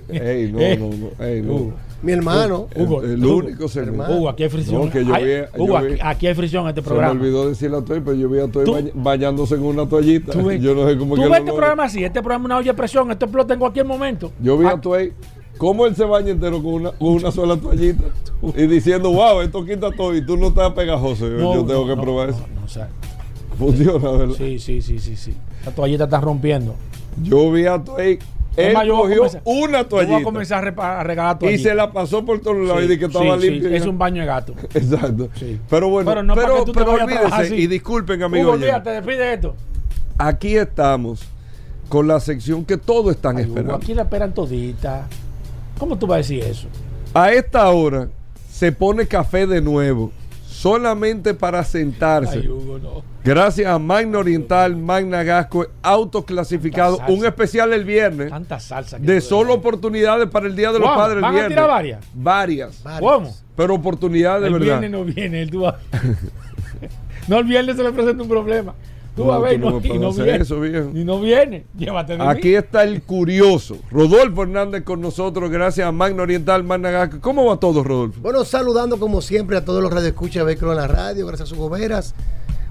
Ey, no, Eh. no, no, ey, no. Hugo. Mi hermano. Hugo, el, el Hugo, único segmento. Hugo, aquí hay fricción. No, que yo Ay, vi- Hugo, yo vi- aquí, aquí hay fricción en este Se me programa. olvidó decirle a Toy, pero yo vi a Toy bañándose en una toallita. Tú ves, Yo no sé cómo tú que ves lo este logra. programa así, este programa es una olla de presión, esto explota en cualquier momento. Yo vi Ah, a Toy cómo él se baña entero con una, con una sola toallita y diciendo, wow, esto quita todo y tú no estás pegajoso. Yo, no, yo tengo no, que probar no, eso. no, o sea, Funciona, ¿verdad? sí, sí, sí, sí, sí. La toallita está rompiendo. Yo vi a Toy, él cogió comenzar- una Yo voy a toallita comenzar a, regalar y se la pasó por todos lados Sí, y dije que estaba sí, sí, limpio. es un baño de gato. [laughs] Exacto. Sí. Pero bueno, Pero pero, no te pero trabajar olvídense, y disculpen, Hugo, amigos. oyentes, olvídate, despide esto. aquí estamos con la sección que todos están Ay, Hugo, esperando. aquí la esperan todita. ¿Cómo tú vas a decir eso? A esta hora se pone café de nuevo, solamente para sentarse. Ay, Hugo, no. Gracias a Magna Oriental, Magna Gasco, autoclasificado, un especial el viernes Tanta salsa. que de solo oportunidades para el Día de los. Padres el ¿Van a viernes. tirar varias? Varias, ¿Cómo? pero oportunidades de El verdad. viernes no viene, el tú [laughs] No, el viernes se le presenta un problema. Tú No, vas a ver tú no no, me y no hacer viene. eso, viejo. Y no viene. Llévate de Aquí mí. está el curioso, Rodolfo Hernández con nosotros, gracias a Magna Oriental, Magna Gasco. ¿Cómo va todo, Rodolfo? Bueno, saludando como siempre a todos los radioescuchas de en la Radio, gracias a sus goberas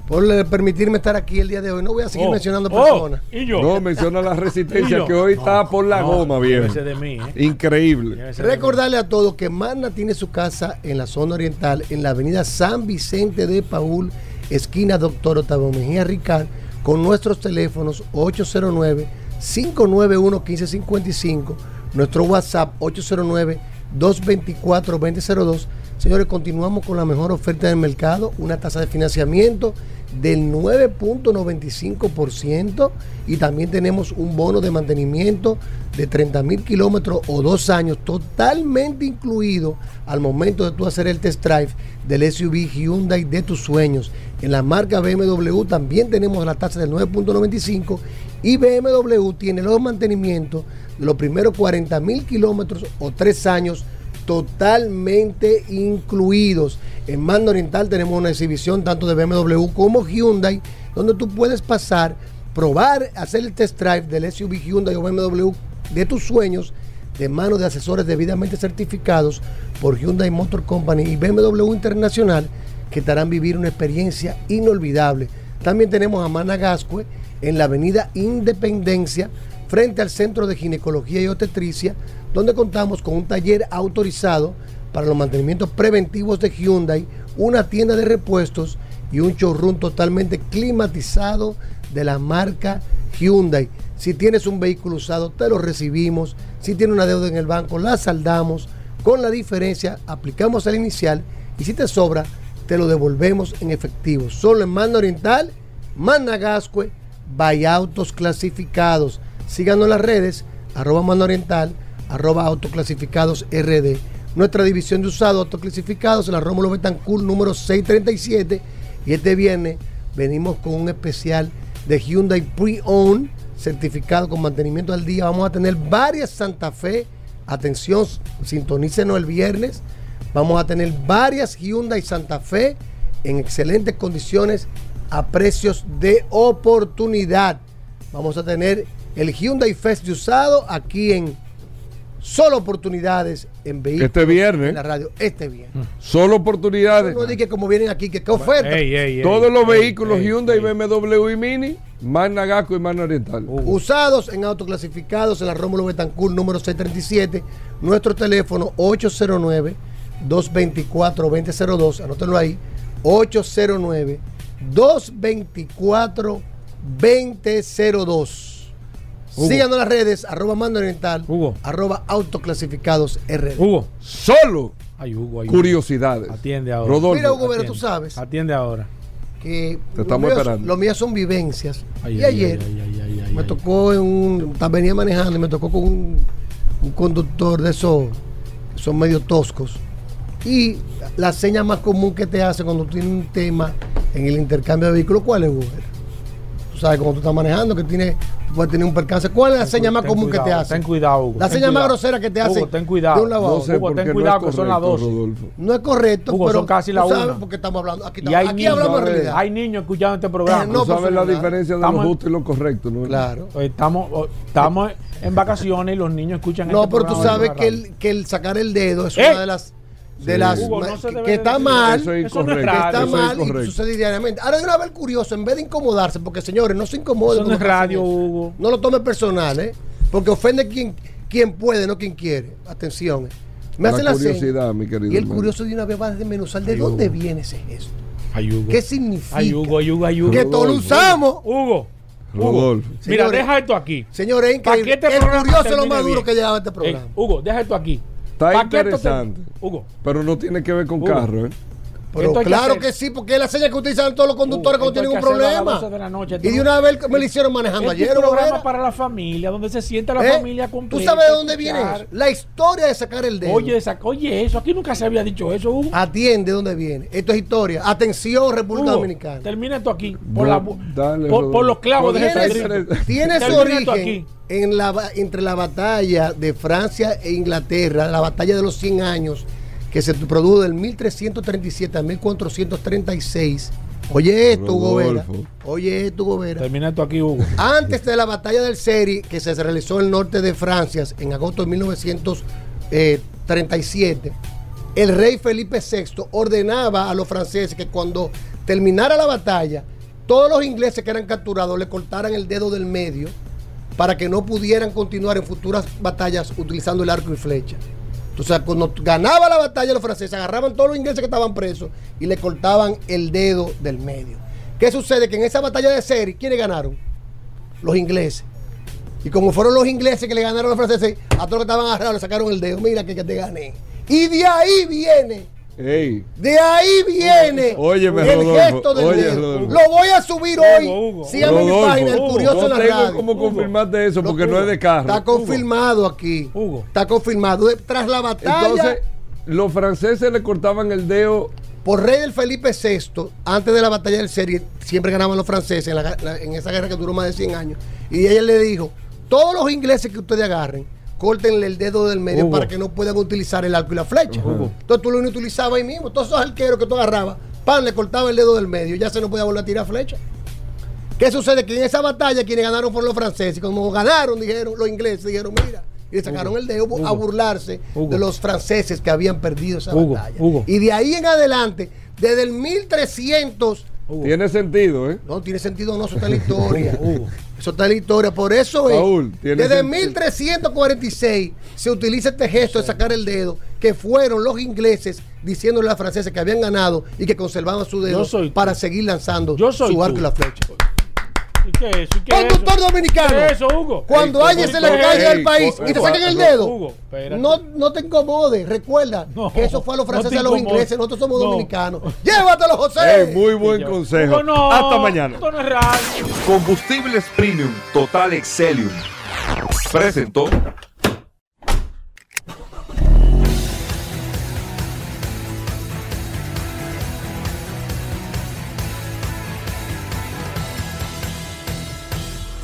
por permitirme estar aquí el día de hoy. No voy a seguir Oh, mencionando oh, personas. y yo. No, menciona la [laughs] ¿Y resistencia que hoy No, está por la no, goma, viejo. llévese de mí, ¿eh? Increíble. Recordarle a todos que Magna tiene su casa en la zona oriental, en la avenida San Vicente de Paul, esquina Doctor Octavio Mejía Ricard, con nuestros teléfonos 809-591-1555, nuestro WhatsApp 809-224-2002. Señores, continuamos con la mejor oferta del mercado, una tasa de financiamiento del 9.95% y también tenemos un bono de mantenimiento de 30 mil kilómetros o dos años totalmente incluido al momento de tú hacer el test drive del SUV Hyundai de tus sueños. En la marca BMW también tenemos la tasa del 9.95 y BMW tiene los mantenimientos de los primeros 40 mil kilómetros o tres años totalmente incluidos. En Mando Oriental tenemos una exhibición tanto de BMW como Hyundai, donde tú puedes pasar, probar, hacer el test drive del SUV Hyundai o BMW de tus sueños de manos de asesores debidamente certificados por Hyundai Motor Company y BMW Internacional que te harán vivir una experiencia inolvidable. También tenemos a Managascue en la avenida Independencia, frente al Centro de Ginecología y Obstetricia, donde contamos con un taller autorizado para los mantenimientos preventivos de Hyundai, una tienda de repuestos y un showroom totalmente climatizado de la marca Hyundai. Si tienes un vehículo usado, te lo recibimos. Si tienes una deuda en el banco, la saldamos. Con la diferencia, aplicamos el inicial y si te sobra, te lo devolvemos en efectivo. Solo en Manda Oriental, Managascue, Autos Clasificados. Síganos en las redes, arroba Manda Oriental, arroba Autoclasificados RD. Nuestra división de usados autoclasificados en la Rómulo Betancourt número 637. Y este viernes venimos con un especial de Hyundai Pre-Owned, certificado con mantenimiento al día. Vamos a tener varias Santa Fe. Atención, sintonícenos el viernes. Vamos a tener varias Hyundai Santa Fe en excelentes condiciones a precios de oportunidad. Vamos a tener el Hyundai Fest de usado aquí en Solo Oportunidades en vehículos. Este viernes. En la radio, este viernes. Solo oportunidades. No diga como vienen aquí, que qué oferta. Ey, ey, ey, Todos los ey, vehículos ey, Hyundai, ey. BMW y Mini, Magna Gasco y Magna Oriental. Usados en autoclasificados en la Rómulo Betancourt número 637. Nuestro teléfono 809-224-2002. Anótenlo ahí. 809-224-2002. Hugo. Síganos en las redes, arroba mando oriental, Hugo. arroba autoclasificados RD. Hugo. Solo Ay, Hugo, ay, Hugo. curiosidades. Atiende ahora. Rodolfo. Mira, Hugo, pero Atiende. tú sabes Atiende ahora. que Te lo estamos mío- esperando. Lo mío son vivencias. Ay, y ay, ayer ay, ay, ay, ay, me ay. tocó en un. ta- Venía manejando y me tocó con un, un conductor de esos, son medio toscos. Y la seña más común que te hace cuando tienes un tema en el intercambio de vehículos, ¿cuál es, Uber? Tú sabes, cuando tú estás manejando, que tiene, tú puedes tener un percance. ¿Cuál es la seña más Ten común que te cuidado, hace? Ten cuidado, Hugo. La ten seña más cuidado. grosera que te hace. Hugo, ten cuidado. de un lado a No sé Hugo, ten no cuidado es que son las correcto, 12. Rodolfo. No es correcto, Hugo, pero son casi tú la sabes una. porque estamos hablando. Aquí, Y estamos- hay aquí niños, hablamos de realidad. hay niños escuchando este programa. Eh, no, Tú sabes la diferencia de Estamos- lo justo y lo correcto, ¿no? Claro. Estamos, estamos en vacaciones y los niños escuchan No, este pero tú sabes que el, que el sacar el dedo es ¡Eh! una de las de Sí. las Hugo, no que, que está mal, Eso es es que está eso es mal y sucede diariamente. Ahora de una vez curioso, en vez de incomodarse, porque señores, no se incomoden. No es radio, eso. Hugo. No lo tome personal, ¿eh? Porque ofende quien, quien puede, no quien quiere. Atención. ¿eh? Me La hacen la curiosidad, mi querido Y el hermano. curioso de una vez va a desmenuzar de Ay, dónde Hugo. viene ese gesto. Ay, Hugo. ¿Qué significa? Ay, Hugo, ay, Hugo, ay, Hugo. que todos lo usamos. Hugo. Hugo. Rodolfo. Mira, Señores. deja esto aquí. Señores, es increíble. este el programa curioso es lo más duro bien. que lleva este Eh, programa. Hugo, deja esto aquí. Está interesante. Hugo. Pero no tiene que ver con Hugo. carro, ¿eh? Pero que claro que, sí, porque es la señal que utilizan todos los conductores Hugo, cuando tienen un problema. 12 de la noche. Y de una vez me lo hicieron manejando Este es ayer. un programa para la familia, donde se sienta la ¿Eh? familia completa. ¿Tú sabes de dónde viene eso? La historia de sacar el dedo. Oye, esa- oye, eso, aquí nunca se había dicho eso, Hugo. Atiende de dónde viene. Esto es historia. Atención, República Hugo, Dominicana. Termina esto aquí. No, Por, la- dale, por, por los clavos de. Jesús Tiene- su Termina esto origen aquí. en la, entre la batalla de Francia e Inglaterra, la batalla de los 100 años, que se produjo del 1337 a 1436. Oye esto, Hugo Vera. Oye esto, Hugo Vera. Termina esto aquí, Hugo. Antes de la batalla del Seri, que se realizó en el norte de Francia en agosto de 1937, el rey Felipe VI ordenaba a los franceses que cuando terminara la batalla, todos los ingleses que eran capturados le cortaran el dedo del medio para que no pudieran continuar en futuras batallas utilizando el arco y flecha. Entonces, cuando ganaba la batalla, los franceses agarraban todos los ingleses que estaban presos y le cortaban el dedo del medio. ¿Qué sucede? Que en esa batalla de Seri, ¿quiénes ganaron? Los ingleses. Y como fueron los ingleses que le ganaron a los franceses, a todos los que estaban agarrados le sacaron el dedo. Mira que, que te gané. Y de ahí viene, Ey, de ahí viene Óyeme, el Rodolfo, gesto del oye, dedo. Rodolfo. Lo voy a subir Hugo, hoy. Hugo, Síganme en mi Rodolfo, página, el Hugo, curioso no en la tengo radio. cómo confirmarte eso porque no es de carro. Está confirmado aquí. Hugo. Está confirmado. Tras la batalla. Entonces, los franceses le cortaban el dedo. por rey del Felipe VI, antes de la batalla del Serie, siempre ganaban los franceses en, la- en esa guerra que duró más de 100 años. Y ella le dijo, todos los ingleses que ustedes agarren, córtenle el dedo del medio Hugo. para que no puedan utilizar el arco y la flecha. Hugo. Entonces tú lo utilizabas ahí mismo. Todos esos arqueros que tú agarrabas, pan, le cortaba el dedo del medio, ya se no podía volver a tirar flecha. ¿Qué sucede? Que en esa batalla quienes ganaron fueron los franceses. Y como ganaron, dijeron los ingleses, dijeron, mira, y le sacaron el dedo a burlarse Hugo. de los franceses que habían perdido esa batalla. Y de ahí en adelante, desde el 1300, Hugo. Tiene sentido, ¿eh? no tiene sentido, no, eso está en la historia. Hugo. Eso está en la historia. Por eso es, Paul, tiene desde sentido. 1346 se utiliza este gesto de sacar el dedo, que fueron los ingleses diciéndole a los franceses que habían ganado y que conservaban su dedo soy para seguir lanzando Yo soy su arco tú. y la flecha. ¿Y qué es eso? ¿Y qué es Conductor eso? dominicano. ¿Qué es eso, Hugo? Cuando halles en la calle del país y te saquen el dedo, Hugo, no, no te incomodes. Recuerda No, que eso fue a los no franceses y a los ingleses. Nosotros somos No. dominicanos. [laughs] Llévatelo, José. Ey, muy buen consejo. Hugo, no. Hasta mañana. No es. Combustibles Premium Total Excelium. Presentó.